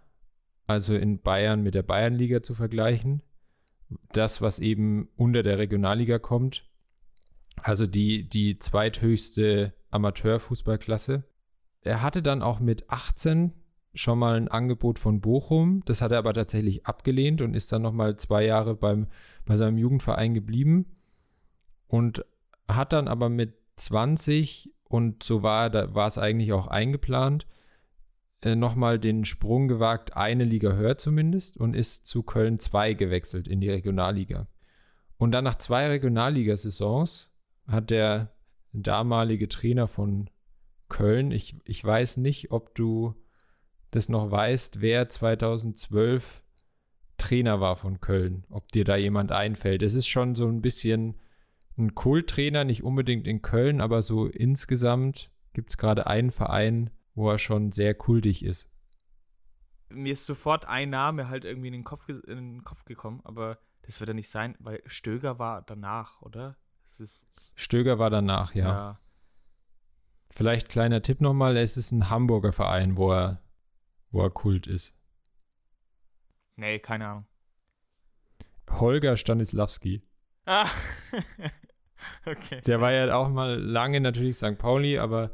S2: also in Bayern mit der Bayernliga zu vergleichen das, was eben unter der Regionalliga kommt. Also die, die zweithöchste Amateurfußballklasse. Er hatte dann auch mit 18 schon mal ein Angebot von Bochum. Das hat er aber tatsächlich abgelehnt und ist dann nochmal zwei Jahre beim, bei seinem Jugendverein geblieben. Und hat dann aber mit 20, und so war, da war es eigentlich auch eingeplant, äh, nochmal den Sprung gewagt, eine Liga höher zumindest, und ist zu Köln 2 gewechselt in die Regionalliga. Und dann nach zwei Regionalligasaisons hat der damalige Trainer von Köln, ich, ich weiß nicht, ob du das noch weißt, wer 2012 Trainer war von Köln, ob dir da jemand einfällt. Es ist schon so ein bisschen ein Kulttrainer, nicht unbedingt in Köln, aber so insgesamt gibt es gerade einen Verein, wo er schon sehr kultig ist.
S1: Mir ist sofort ein Name halt irgendwie in den Kopf, in den Kopf gekommen, aber das wird ja nicht sein, weil Stöger war danach, oder?
S2: Stöger war danach, ja.
S1: ja.
S2: Vielleicht kleiner Tipp nochmal, es ist ein Hamburger Verein, wo er, wo er Kult ist.
S1: Nee, keine Ahnung.
S2: Holger Stanislawski.
S1: Ah. okay.
S2: Der war ja auch mal lange natürlich St. Pauli, aber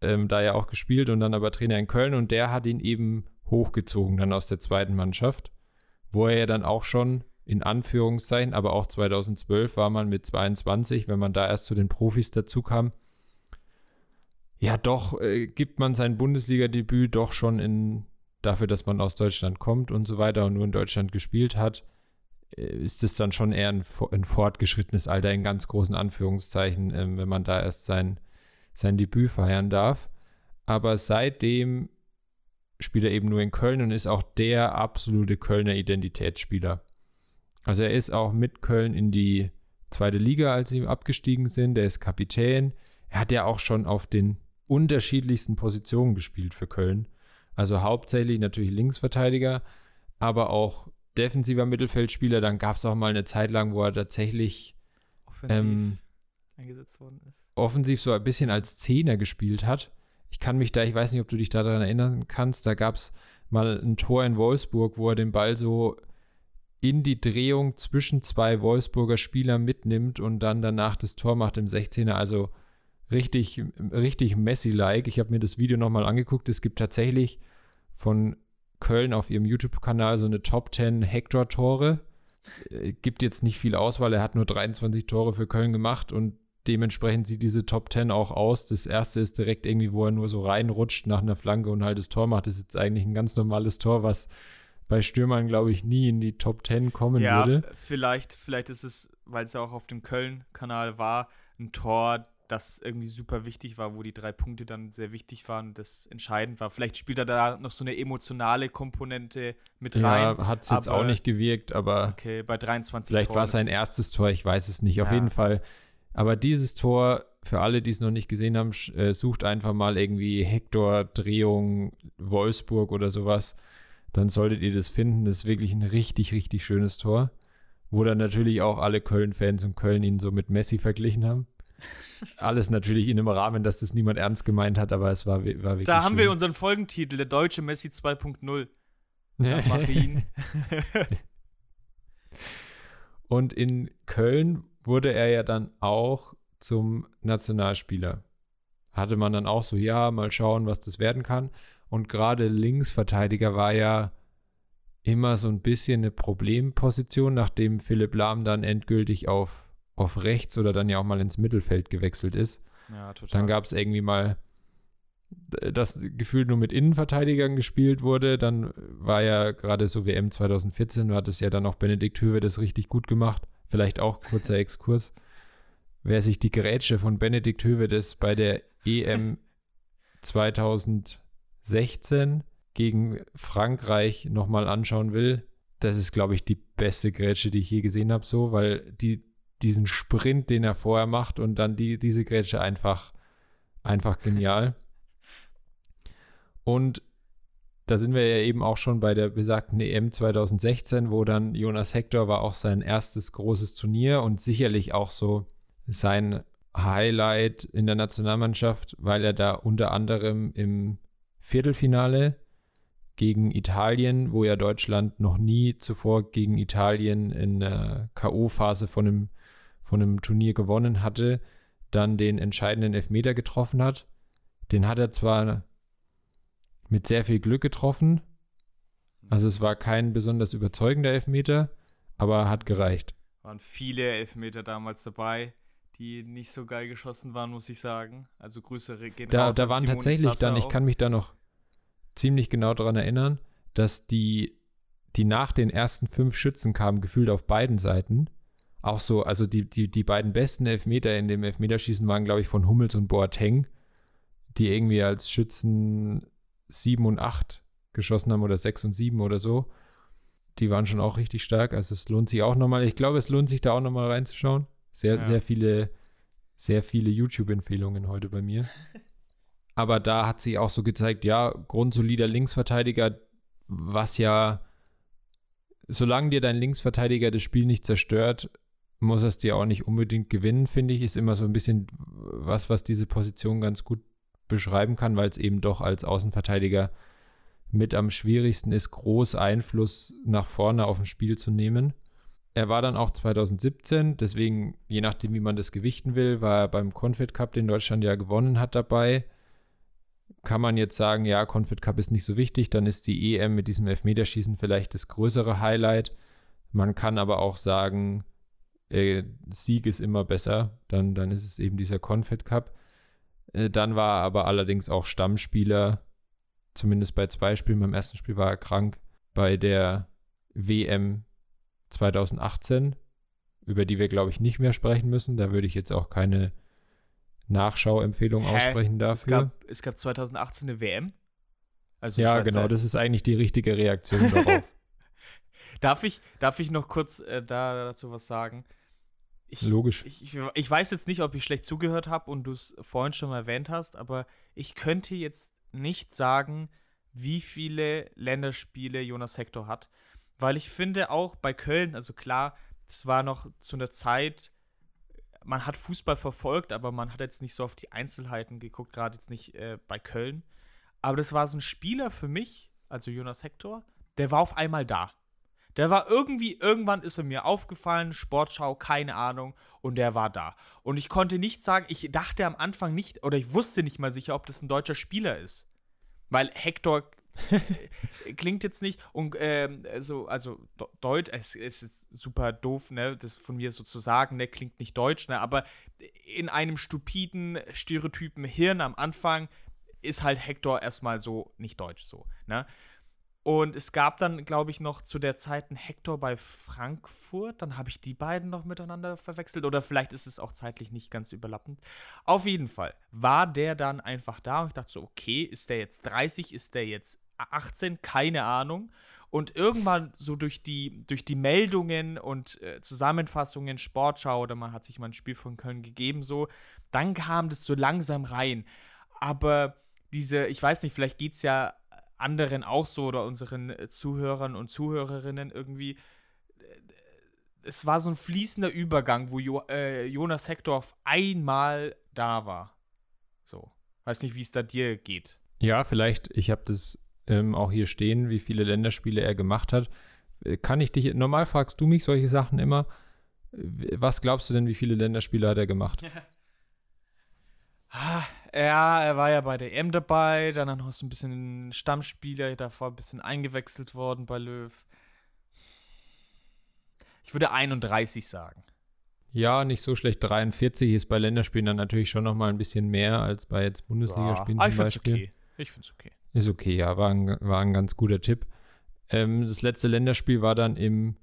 S2: ähm, da ja auch gespielt und dann aber Trainer in Köln und der hat ihn eben hochgezogen dann aus der zweiten Mannschaft, wo er ja dann auch schon in Anführungszeichen, aber auch 2012 war man mit 22, wenn man da erst zu den Profis dazu kam. Ja, doch äh, gibt man sein Bundesliga-Debüt doch schon in dafür, dass man aus Deutschland kommt und so weiter und nur in Deutschland gespielt hat, äh, ist es dann schon eher ein, ein fortgeschrittenes Alter in ganz großen Anführungszeichen, ähm, wenn man da erst sein, sein Debüt feiern darf. Aber seitdem spielt er eben nur in Köln und ist auch der absolute Kölner Identitätsspieler. Also er ist auch mit Köln in die zweite Liga, als sie abgestiegen sind. Er ist Kapitän. Er hat ja auch schon auf den unterschiedlichsten Positionen gespielt für Köln. Also hauptsächlich natürlich Linksverteidiger, aber auch defensiver Mittelfeldspieler. Dann gab es auch mal eine Zeit lang, wo er tatsächlich
S1: Offensiv.
S2: ähm,
S1: eingesetzt worden ist.
S2: offensiv so ein bisschen als Zehner gespielt hat. Ich kann mich da, ich weiß nicht, ob du dich daran erinnern kannst, da gab es mal ein Tor in Wolfsburg, wo er den Ball so in die Drehung zwischen zwei Wolfsburger Spielern mitnimmt und dann danach das Tor macht im 16er. Also richtig, richtig Messi-like. Ich habe mir das Video nochmal angeguckt. Es gibt tatsächlich von Köln auf ihrem YouTube-Kanal so eine Top 10 Hector-Tore. Äh, Gibt jetzt nicht viel Auswahl. Er hat nur 23 Tore für Köln gemacht und dementsprechend sieht diese Top 10 auch aus. Das erste ist direkt irgendwie, wo er nur so reinrutscht nach einer Flanke und halt das Tor macht. Das ist jetzt eigentlich ein ganz normales Tor, was bei Stürmern, glaube ich, nie in die Top 10 kommen
S1: Ja,
S2: würde.
S1: f- vielleicht, vielleicht ist es, weil es ja auch auf dem Köln-Kanal war, ein Tor, das irgendwie super wichtig war, wo die drei Punkte dann sehr wichtig waren, das entscheidend war. Vielleicht spielt er da noch so eine emotionale Komponente mit rein.
S2: Ja, hat es jetzt auch nicht gewirkt, aber
S1: Okay, bei 23
S2: vielleicht war es sein erstes Tor, ich weiß es nicht. Auf
S1: Ja.
S2: jeden Fall. Aber dieses Tor, für alle, die es noch nicht gesehen haben, äh, sucht einfach mal irgendwie Hector, Drehung, Wolfsburg oder sowas. Dann solltet ihr das finden. Das ist wirklich ein richtig, richtig schönes Tor. Wo dann natürlich auch alle Köln-Fans und Köln ihn so mit Messi verglichen haben. Alles natürlich in einem Rahmen, dass das niemand ernst gemeint hat, aber es war, war wirklich
S1: Da haben
S2: schön.
S1: wir unseren Folgentitel, der deutsche Messi 2.0. Nach Marien.
S2: Und in Köln wurde er ja dann auch zum Nationalspieler. Hatte man dann auch so, ja, mal schauen, was das werden kann. Und gerade Linksverteidiger war ja immer so ein bisschen eine Problemposition, nachdem Philipp Lahm dann endgültig auf, auf rechts oder dann ja auch mal ins Mittelfeld gewechselt ist.
S1: ja, total.
S2: Dann gab es irgendwie mal, dass gefühlt nur mit Innenverteidigern gespielt wurde. Dann war ja gerade so WM 2014, hat es ja dann auch Benedikt Höwe das richtig gut gemacht. Vielleicht auch kurzer Exkurs. Wer sich die Grätsche von Benedikt Höwe das bei der EM 2016 gegen Frankreich nochmal anschauen will, das ist, glaube ich, die beste Grätsche, die ich je gesehen habe, so, weil die, diesen Sprint, den er vorher macht und dann die, diese Grätsche einfach, einfach genial. Und da sind wir ja eben auch schon bei der besagten EM 2016, wo dann Jonas Hector war auch sein erstes großes Turnier und sicherlich auch so sein Highlight in der Nationalmannschaft, weil er da unter anderem im Viertelfinale gegen Italien, wo ja Deutschland noch nie zuvor gegen Italien in der K.O.-Phase von einem, von einem Turnier gewonnen hatte, dann den entscheidenden Elfmeter getroffen hat. Den hat er zwar mit sehr viel Glück getroffen, also es war kein besonders überzeugender Elfmeter, aber hat gereicht.
S1: waren viele Elfmeter damals dabei, die nicht so geil geschossen waren, muss ich sagen. Also Grüße gehen
S2: Da,
S1: raus
S2: da waren
S1: Simone
S2: tatsächlich dann, ich
S1: auch.
S2: kann mich da noch ziemlich genau daran erinnern, dass die, die nach den ersten fünf Schützen kamen, gefühlt auf beiden Seiten. Auch so, also die, die, die beiden besten Elfmeter in dem Elfmeterschießen waren, glaube ich, von Hummels und Boateng, die irgendwie als Schützen sieben und acht geschossen haben oder sechs und sieben oder so. Die waren schon auch richtig stark. Also es lohnt sich auch nochmal. Ich glaube, es lohnt sich da auch nochmal reinzuschauen. Sehr,
S1: Ja.
S2: sehr viele, sehr viele YouTube-Empfehlungen heute bei mir. Aber da hat sich auch so gezeigt, ja, grundsolider Linksverteidiger, was ja, solange dir dein Linksverteidiger das Spiel nicht zerstört, muss es dir auch nicht unbedingt gewinnen, finde ich. Ist immer so ein bisschen was, was diese Position ganz gut beschreiben kann, weil es eben doch als Außenverteidiger mit am schwierigsten ist, groß Einfluss nach vorne auf ein Spiel zu nehmen. Er war dann auch 2017, deswegen, je nachdem, wie man das gewichten will, war er beim Confed Cup, den Deutschland ja gewonnen hat, dabei. Kann man jetzt sagen, ja, Confed Cup ist nicht so wichtig, dann ist die EM mit diesem Elfmeterschießen vielleicht das größere Highlight. Man kann aber auch sagen, äh, Sieg ist immer besser, dann, dann ist es eben dieser Confed Cup. Äh, dann war er aber allerdings auch Stammspieler, zumindest bei zwei Spielen. Beim ersten Spiel war er krank. Bei der WM 2018, über die wir, glaube ich, nicht mehr sprechen müssen. Da würde ich jetzt auch keine Nachschauempfehlung
S1: Hä?
S2: aussprechen
S1: Es
S2: dafür.
S1: gab, es gab 2018 eine WM. Also
S2: ja, genau, das ist eigentlich die richtige Reaktion darauf.
S1: Darf ich, darf ich noch kurz äh, da, dazu was sagen? Ich,
S2: Logisch.
S1: Ich, ich, weiß jetzt nicht, ob ich schlecht zugehört habe und du es vorhin schon mal erwähnt hast, aber ich könnte jetzt nicht sagen, wie viele Länderspiele Jonas Hector hat, weil ich finde auch bei Köln, also klar, es war noch zu einer Zeit, man hat Fußball verfolgt, aber man hat jetzt nicht so auf die Einzelheiten geguckt, gerade jetzt nicht äh, bei Köln. Aber das war so ein Spieler für mich, also Jonas Hector, der war auf einmal da. Der war irgendwie, irgendwann ist er mir aufgefallen, Sportschau, keine Ahnung, und der war da. Und ich konnte nicht sagen, ich dachte am Anfang nicht, oder ich wusste nicht mal sicher, ob das ein deutscher Spieler ist. Weil Hector äh, klingt jetzt nicht und ähm, so, also Deutsch, es, es, ist super doof, ne, das von mir so zu sagen, ne, klingt nicht deutsch, ne, aber in einem stupiden, stereotypen Hirn am Anfang ist halt Hector erstmal so nicht deutsch so, ne? Und es gab dann, glaube ich, noch zu der Zeit einen Hector bei Frankfurt. Dann habe ich die beiden noch miteinander verwechselt. Oder vielleicht ist es auch zeitlich nicht ganz überlappend. Auf jeden Fall war der dann einfach da und ich dachte so, okay, ist der jetzt 30, ist der jetzt 18? Keine Ahnung. Und irgendwann so durch die, durch die Meldungen und äh, Zusammenfassungen, Sportschau oder man hat sich mal ein Spiel von Köln gegeben, so, dann kam das so langsam rein. Aber diese, ich weiß nicht, vielleicht geht es ja anderen auch so oder unseren äh, Zuhörern und Zuhörerinnen irgendwie. Es war so ein fließender Übergang, wo jo äh, Jonas Hector auf einmal da war. So. Weiß nicht, wie es da dir geht.
S2: Ja, vielleicht, ich habe das ähm, auch hier stehen, wie viele Länderspiele er gemacht hat. Äh, kann ich dich, normal fragst du mich solche Sachen immer. Was glaubst du denn, wie viele Länderspiele hat er gemacht?
S1: Ja, er war ja bei der EM dabei, dann noch so ein bisschen Stammspieler, davor ein bisschen eingewechselt worden bei Löw. Ich würde 31 sagen.
S2: Ja, nicht so schlecht. 43 ist bei Länderspielen dann natürlich schon noch mal ein bisschen mehr als bei jetzt Bundesligaspielen
S1: ja, zum Beispiel. Okay. Ich finde es okay.
S2: Ist okay, ja, war ein, war ein ganz guter Tipp. Ähm, das letzte Länderspiel war dann im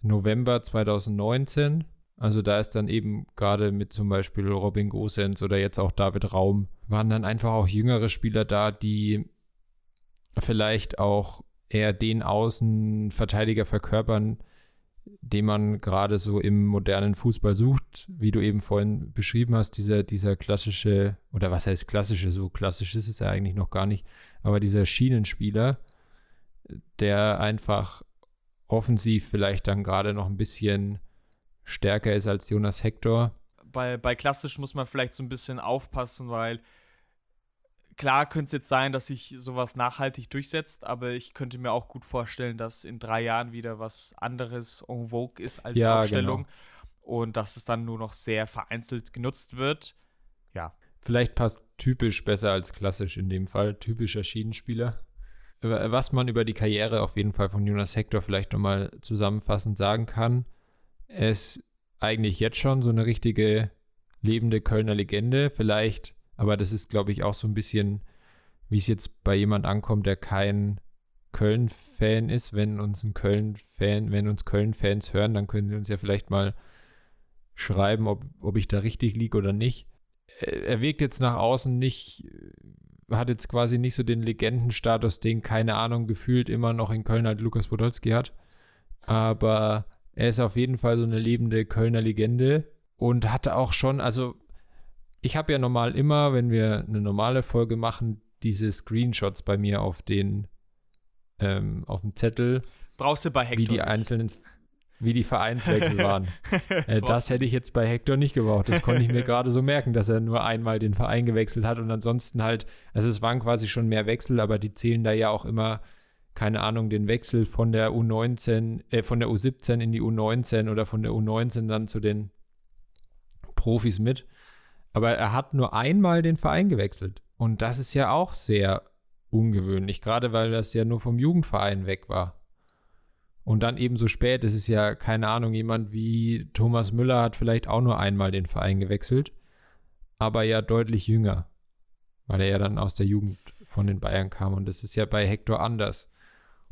S2: November 2019 also da ist dann eben gerade mit zum Beispiel Robin Gosens oder jetzt auch David Raum, waren dann einfach auch jüngere Spieler da, die vielleicht auch eher den Außenverteidiger verkörpern, den man gerade so im modernen Fußball sucht, wie du eben vorhin beschrieben hast, dieser, dieser klassische, oder was heißt klassische, so klassisch ist es ja eigentlich noch gar nicht, aber dieser Schienenspieler, der einfach offensiv vielleicht dann gerade noch ein bisschen stärker ist als Jonas Hector.
S1: Bei, bei klassisch muss man vielleicht so ein bisschen aufpassen, weil klar könnte es jetzt sein, dass sich sowas nachhaltig durchsetzt, aber ich könnte mir auch gut vorstellen, dass in drei Jahren wieder was anderes en vogue ist als ja, Aufstellung genau. und dass es dann nur noch sehr vereinzelt genutzt wird. Ja.
S2: Vielleicht passt typisch besser als klassisch in dem Fall, typischer Schienenspieler. Was man über die Karriere auf jeden Fall von Jonas Hector vielleicht nochmal zusammenfassend sagen kann, ist eigentlich jetzt schon so eine richtige lebende Kölner Legende. Vielleicht, aber das ist, glaube ich, auch so ein bisschen, wie es jetzt bei jemand ankommt, der kein Köln-Fan ist. Wenn uns ein Köln-Fan, wenn uns Köln-Fans hören, dann können sie uns ja vielleicht mal schreiben, ob, ob ich da richtig liege oder nicht. Er wirkt jetzt nach außen nicht, hat jetzt quasi nicht so den Legendenstatus, den, keine Ahnung, gefühlt immer noch in Köln halt Lukas Podolski hat. Aber er ist auf jeden Fall so eine lebende Kölner Legende und hatte auch schon, also ich habe ja normal immer, wenn wir eine normale Folge machen, diese Screenshots bei mir auf den ähm, auf dem Zettel.
S1: Brauchst du bei Hector
S2: Wie die nicht. einzelnen, wie die Vereinswechsel waren. äh, das hätte ich jetzt bei Hector nicht gebraucht. Das konnte ich mir gerade so merken, dass er nur einmal den Verein gewechselt hat und ansonsten halt, also es waren quasi schon mehr Wechsel, aber die zählen da ja auch immer keine Ahnung, den Wechsel von der U19, äh, von der U17 in die U19 oder von der U19 dann zu den Profis mit. Aber er hat nur einmal den Verein gewechselt. Und das ist ja auch sehr ungewöhnlich, gerade weil das ja nur vom Jugendverein weg war. Und dann eben so spät, es ist ja, keine Ahnung, jemand wie Thomas Müller hat vielleicht auch nur einmal den Verein gewechselt, aber ja deutlich jünger, weil er ja dann aus der Jugend von den Bayern kam. Und das ist ja bei Hector anders.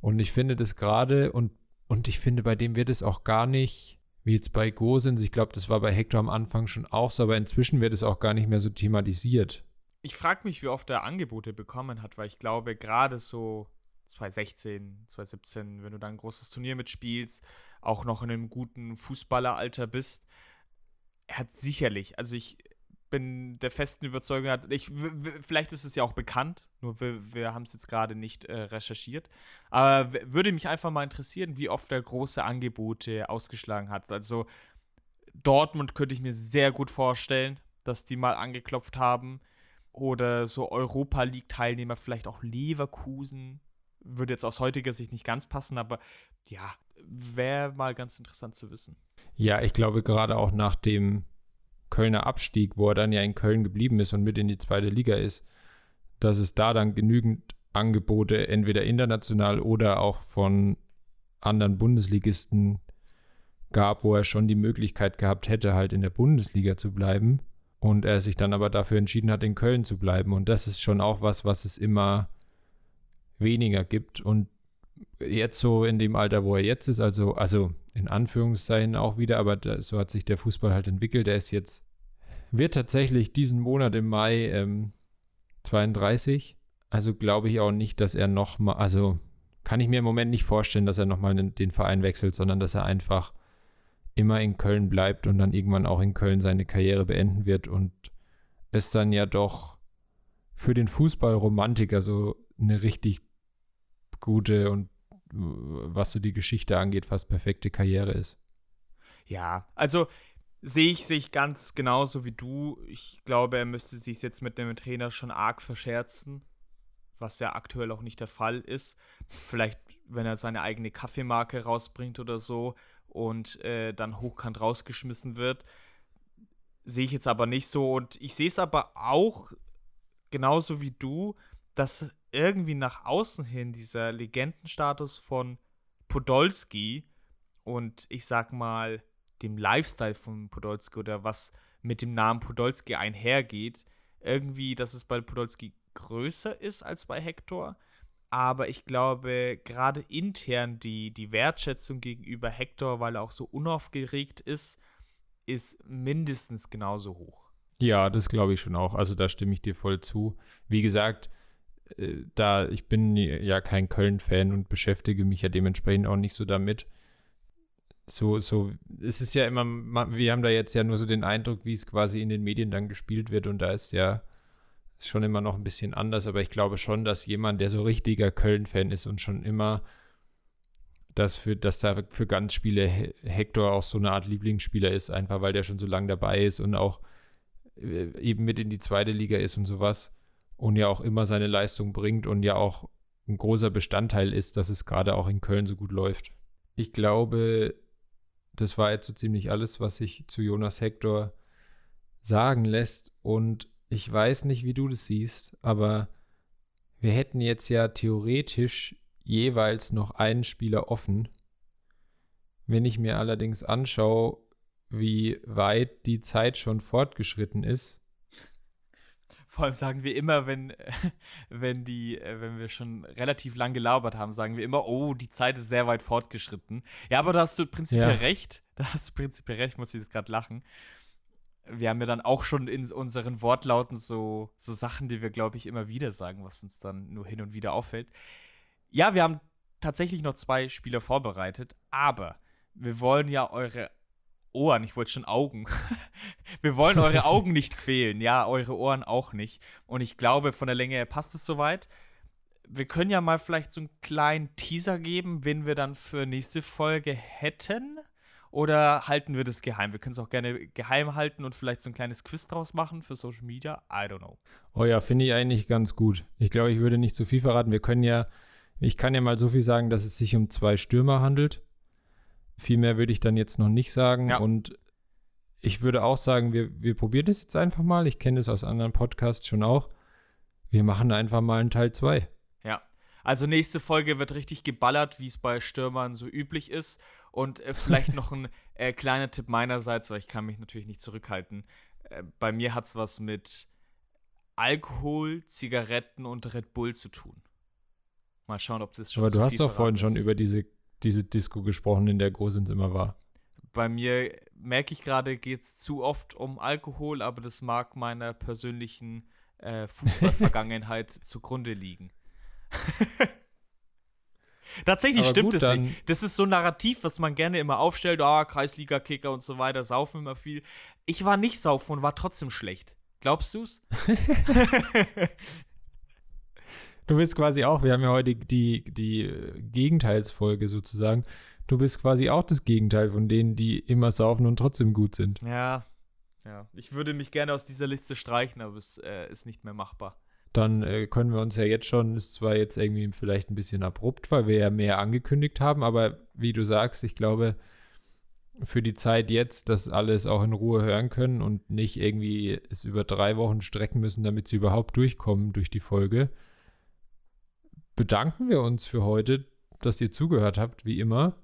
S2: Und ich finde das gerade und, und ich finde, bei dem wird es auch gar nicht, wie jetzt bei Gosens, ich glaube, das war bei Hector am Anfang schon auch so, aber inzwischen wird es auch gar nicht mehr so thematisiert.
S1: Ich frage mich, wie oft er Angebote bekommen hat, weil ich glaube, gerade so 2016, 2017, wenn du da ein großes Turnier mitspielst, auch noch in einem guten Fußballeralter bist, er hat sicherlich, also ich bin der festen Überzeugung, ich, vielleicht ist es ja auch bekannt, nur wir, wir haben es jetzt gerade nicht äh, recherchiert. Aber würde mich einfach mal interessieren, wie oft er große Angebote ausgeschlagen hat. Also Dortmund könnte ich mir sehr gut vorstellen, dass die mal angeklopft haben. Oder so Europa League-Teilnehmer, vielleicht auch Leverkusen. Würde jetzt aus heutiger Sicht nicht ganz passen, aber ja, wäre mal ganz interessant zu wissen.
S2: Ja, ich glaube gerade auch nach dem Kölner Abstieg, wo er dann ja in Köln geblieben ist und mit in die zweite Liga ist, dass es da dann genügend Angebote entweder international oder auch von anderen Bundesligisten gab, wo er schon die Möglichkeit gehabt hätte, halt in der Bundesliga zu bleiben. Und er sich dann aber dafür entschieden hat, in Köln zu bleiben. Und das ist schon auch was, was es immer weniger gibt. Und jetzt so in dem Alter, wo er jetzt ist, also, also in Anführungszeichen auch wieder, aber da, so hat sich der Fußball halt entwickelt. Er ist jetzt, wird tatsächlich diesen Monat im Mai ähm, 32. Also glaube ich auch nicht, dass er nochmal, also kann ich mir im Moment nicht vorstellen, dass er nochmal den, den Verein wechselt, sondern dass er einfach immer in Köln bleibt und dann irgendwann auch in Köln seine Karriere beenden wird und es dann ja doch für den Fußballromantiker so eine richtig gute und was so die Geschichte angeht, fast perfekte Karriere ist.
S1: Ja, also sehe ich sich ganz genauso wie du. Ich glaube, er müsste sich jetzt mit dem Trainer schon arg verscherzen, was ja aktuell auch nicht der Fall ist. Vielleicht, wenn er seine eigene Kaffeemarke rausbringt oder so und äh, dann hochkant rausgeschmissen wird. Sehe ich jetzt aber nicht so. Und ich sehe es aber auch genauso wie du, dass irgendwie nach außen hin dieser Legendenstatus von Podolski und ich sag mal dem Lifestyle von Podolski oder was mit dem Namen Podolski einhergeht, irgendwie, dass es bei Podolski größer ist als bei Hector. Aber ich glaube, gerade intern die, die Wertschätzung gegenüber Hector, weil er auch so unaufgeregt ist, ist mindestens genauso hoch.
S2: Ja, das glaube ich schon auch. Also da stimme ich dir voll zu. Wie gesagt, da ich bin ja kein Köln-Fan und beschäftige mich ja dementsprechend auch nicht so damit. So, so, es ist ja immer, wir haben da jetzt ja nur so den Eindruck, wie es quasi in den Medien dann gespielt wird und da ist ja schon immer noch ein bisschen anders, aber ich glaube schon, dass jemand, der so richtiger Köln-Fan ist und schon immer dass für, dass da für ganz Spiele Hector auch so eine Art Lieblingsspieler ist, einfach weil der schon so lange dabei ist und auch äh, eben mit in die zweite Liga ist und sowas und ja auch immer seine Leistung bringt und ja auch ein großer Bestandteil ist, dass es gerade auch in Köln so gut läuft. Ich glaube, das war jetzt so ziemlich alles, was sich zu Jonas Hector sagen lässt. Und ich weiß nicht, wie du das siehst, aber wir hätten jetzt ja theoretisch jeweils noch einen Spieler offen. Wenn ich mir allerdings anschaue, wie weit die Zeit schon fortgeschritten ist,
S1: vor allem sagen wir immer, wenn, wenn, die, äh, wenn wir schon relativ lang gelabert haben, sagen wir immer, oh, die Zeit ist sehr weit fortgeschritten. Ja, aber da hast du prinzipiell ja. recht. Da hast du prinzipiell recht, muss ich jetzt gerade lachen. Wir haben ja dann auch schon in unseren Wortlauten so, so Sachen, die wir, glaube ich, immer wieder sagen, was uns dann nur hin und wieder auffällt. Ja, wir haben tatsächlich noch zwei Spieler vorbereitet, aber wir wollen ja eure Ohren, ich wollte schon Augen. Wir wollen eure Augen nicht quälen, ja, eure Ohren auch nicht. Und ich glaube, von der Länge her passt es soweit. Wir können ja mal vielleicht so einen kleinen Teaser geben, wen wir dann für nächste Folge hätten. Oder halten wir das geheim? Wir können es auch gerne geheim halten und vielleicht so ein kleines Quiz draus machen für Social Media. I don't know.
S2: Oh ja, finde ich eigentlich ganz gut. Ich glaube, ich würde nicht zu viel verraten. Wir können ja, ich kann ja mal so viel sagen, dass es sich um zwei Stürmer handelt. Viel mehr würde ich dann jetzt noch nicht sagen. Ja. Und ich würde auch sagen, wir, wir probieren das jetzt einfach mal. Ich kenne das aus anderen Podcasts schon auch. Wir machen einfach mal einen Teil 2.
S1: Ja. Also nächste Folge wird richtig geballert, wie es bei Stürmern so üblich ist. Und äh, vielleicht noch ein äh, kleiner Tipp meinerseits, weil ich kann mich natürlich nicht zurückhalten. Äh, bei mir hat es was mit Alkohol, Zigaretten und Red Bull zu tun. Mal schauen, ob das schon
S2: Aber du hast doch vorhin ist. schon über diese diese Disco gesprochen, in der Gosens immer war.
S1: Bei mir merke ich gerade, geht es zu oft um Alkohol, aber das mag meiner persönlichen äh, Fußballvergangenheit zugrunde liegen. Tatsächlich aber stimmt es nicht. Das ist so ein Narrativ, was man gerne immer aufstellt. Ah, oh, Kreisliga-Kicker und so weiter, saufen immer viel. Ich war nicht saufen und war trotzdem schlecht. Glaubst du's?
S2: Du willst quasi auch, wir haben ja heute die, die Gegenteilsfolge sozusagen. du bist quasi auch das Gegenteil von denen, die immer saufen und trotzdem gut sind.
S1: Ja, ja. Ich würde mich gerne aus dieser Liste streichen, aber es äh, ist nicht mehr machbar.
S2: Dann äh, können wir uns ja jetzt schon, ist zwar jetzt irgendwie vielleicht ein bisschen abrupt, weil wir ja mehr angekündigt haben, aber wie du sagst, ich glaube, für die Zeit jetzt, dass alles auch in Ruhe hören können und nicht irgendwie es über drei Wochen strecken müssen, damit sie überhaupt durchkommen durch die Folge, bedanken wir uns für heute, dass ihr zugehört habt, wie immer.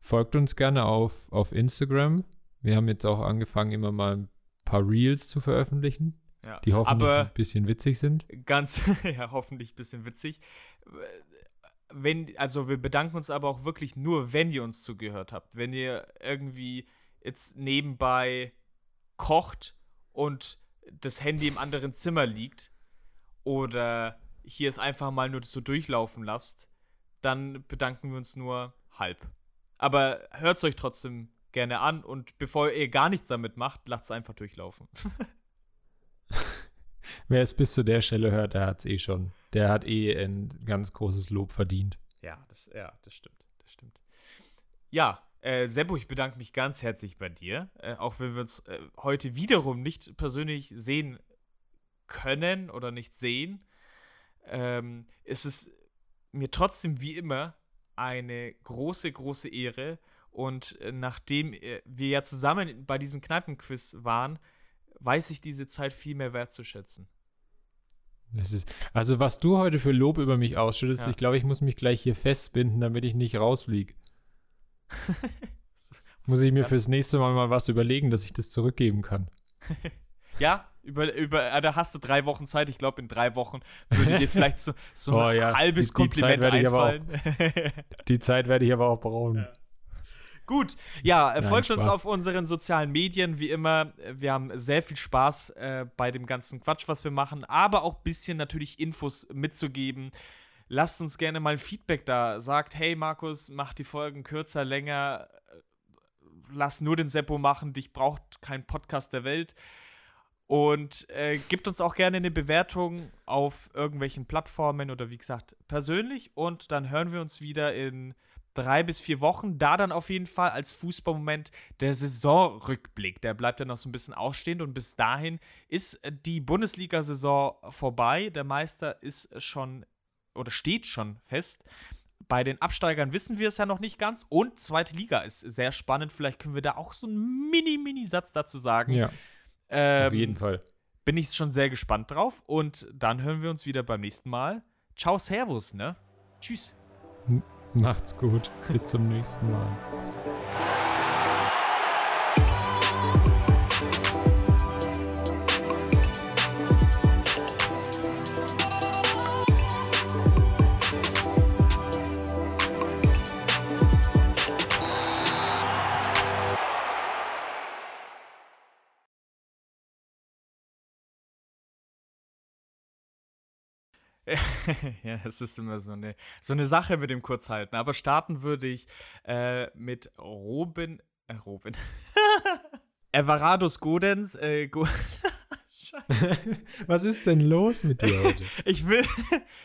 S2: Folgt uns gerne auf, auf Instagram. Wir haben jetzt auch angefangen, immer mal ein paar Reels zu veröffentlichen,
S1: Ja.
S2: die hoffentlich ein bisschen witzig sind.
S1: ganz, ja, hoffentlich ein bisschen witzig. Wenn, also wir bedanken uns aber auch wirklich nur, wenn ihr uns zugehört habt. Wenn ihr irgendwie jetzt nebenbei kocht und das Handy im anderen Zimmer liegt oder hier es einfach mal nur so durchlaufen lasst, dann bedanken wir uns nur halb. Aber hört es euch trotzdem gerne an und bevor ihr gar nichts damit macht, lasst es einfach durchlaufen.
S2: Wer es bis zu der Stelle hört, der hat es eh schon. Der hat eh ein ganz großes Lob verdient.
S1: Ja, das, ja, das stimmt. Das stimmt. Ja, äh, Seppo, ich bedanke mich ganz herzlich bei dir. Äh, auch wenn wir uns äh, heute wiederum nicht persönlich sehen können oder nicht sehen, ähm, ist es mir trotzdem wie immer eine große, große Ehre. Und äh, nachdem äh, wir ja zusammen bei diesem Kneipenquiz waren, weiß ich diese Zeit viel mehr wertzuschätzen.
S2: Ist, also, was du heute für Lob über mich ausschüttest,
S1: Ja.
S2: ich glaube, ich muss mich gleich hier festbinden, damit ich nicht rausfliege. Muss ich mir fürs nächste Mal mal was überlegen, dass ich das zurückgeben kann.
S1: Ja, über, über, äh, da hast du drei Wochen Zeit. Ich glaube, in drei Wochen würde dir vielleicht so, so
S2: Oh
S1: ein
S2: ja,
S1: halbes
S2: die- die
S1: Kompliment
S2: aber auch-
S1: einfallen.
S2: Die Zeit werde ich aber auch brauchen.
S1: Gut, ja, äh,
S2: Nein,
S1: folgt uns
S2: Spaß.
S1: auf unseren sozialen Medien, wie immer. Äh, Wir haben sehr viel Spaß äh, bei dem ganzen Quatsch, was wir machen, aber auch ein bisschen natürlich Infos mitzugeben. Lasst uns gerne mal ein Feedback da. Sagt, hey Markus, mach die Folgen kürzer, länger. Lass nur den Seppo machen, dich braucht kein Podcast der Welt. Und äh, gibt uns auch gerne eine Bewertung auf irgendwelchen Plattformen oder wie gesagt persönlich. Und dann hören wir uns wieder in drei bis vier Wochen. Da dann auf jeden Fall als Fußballmoment der Saisonrückblick. Der bleibt dann noch so ein bisschen ausstehend. Und bis dahin ist die Bundesliga-Saison vorbei. Der Meister ist schon oder steht schon fest. Bei den Absteigern wissen wir es ja noch nicht ganz. Und zweite Liga ist sehr spannend. Vielleicht können wir da auch so einen Mini-Mini-Satz dazu sagen.
S2: Ja,
S1: Ähm,
S2: auf jeden Fall.
S1: bin ich schon sehr gespannt drauf. Und dann hören wir uns wieder beim nächsten Mal. Ciao, Servus, ne? Tschüss.
S2: Macht's gut. Bis zum nächsten Mal.
S1: ja, es ist immer so eine, so eine Sache mit dem Kurzhalten. Aber starten würde ich äh, mit Robin. Äh, Robin. Everardus Godens. Äh, Go.
S2: Was ist denn los mit dir heute?
S1: Ich will,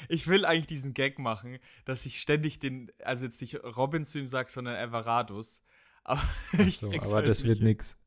S1: ich will eigentlich diesen Gag machen, dass ich ständig den, also jetzt nicht Robin zu ihm sage, sondern Everardus. Aber
S2: So, aber
S1: halt
S2: das wird nix.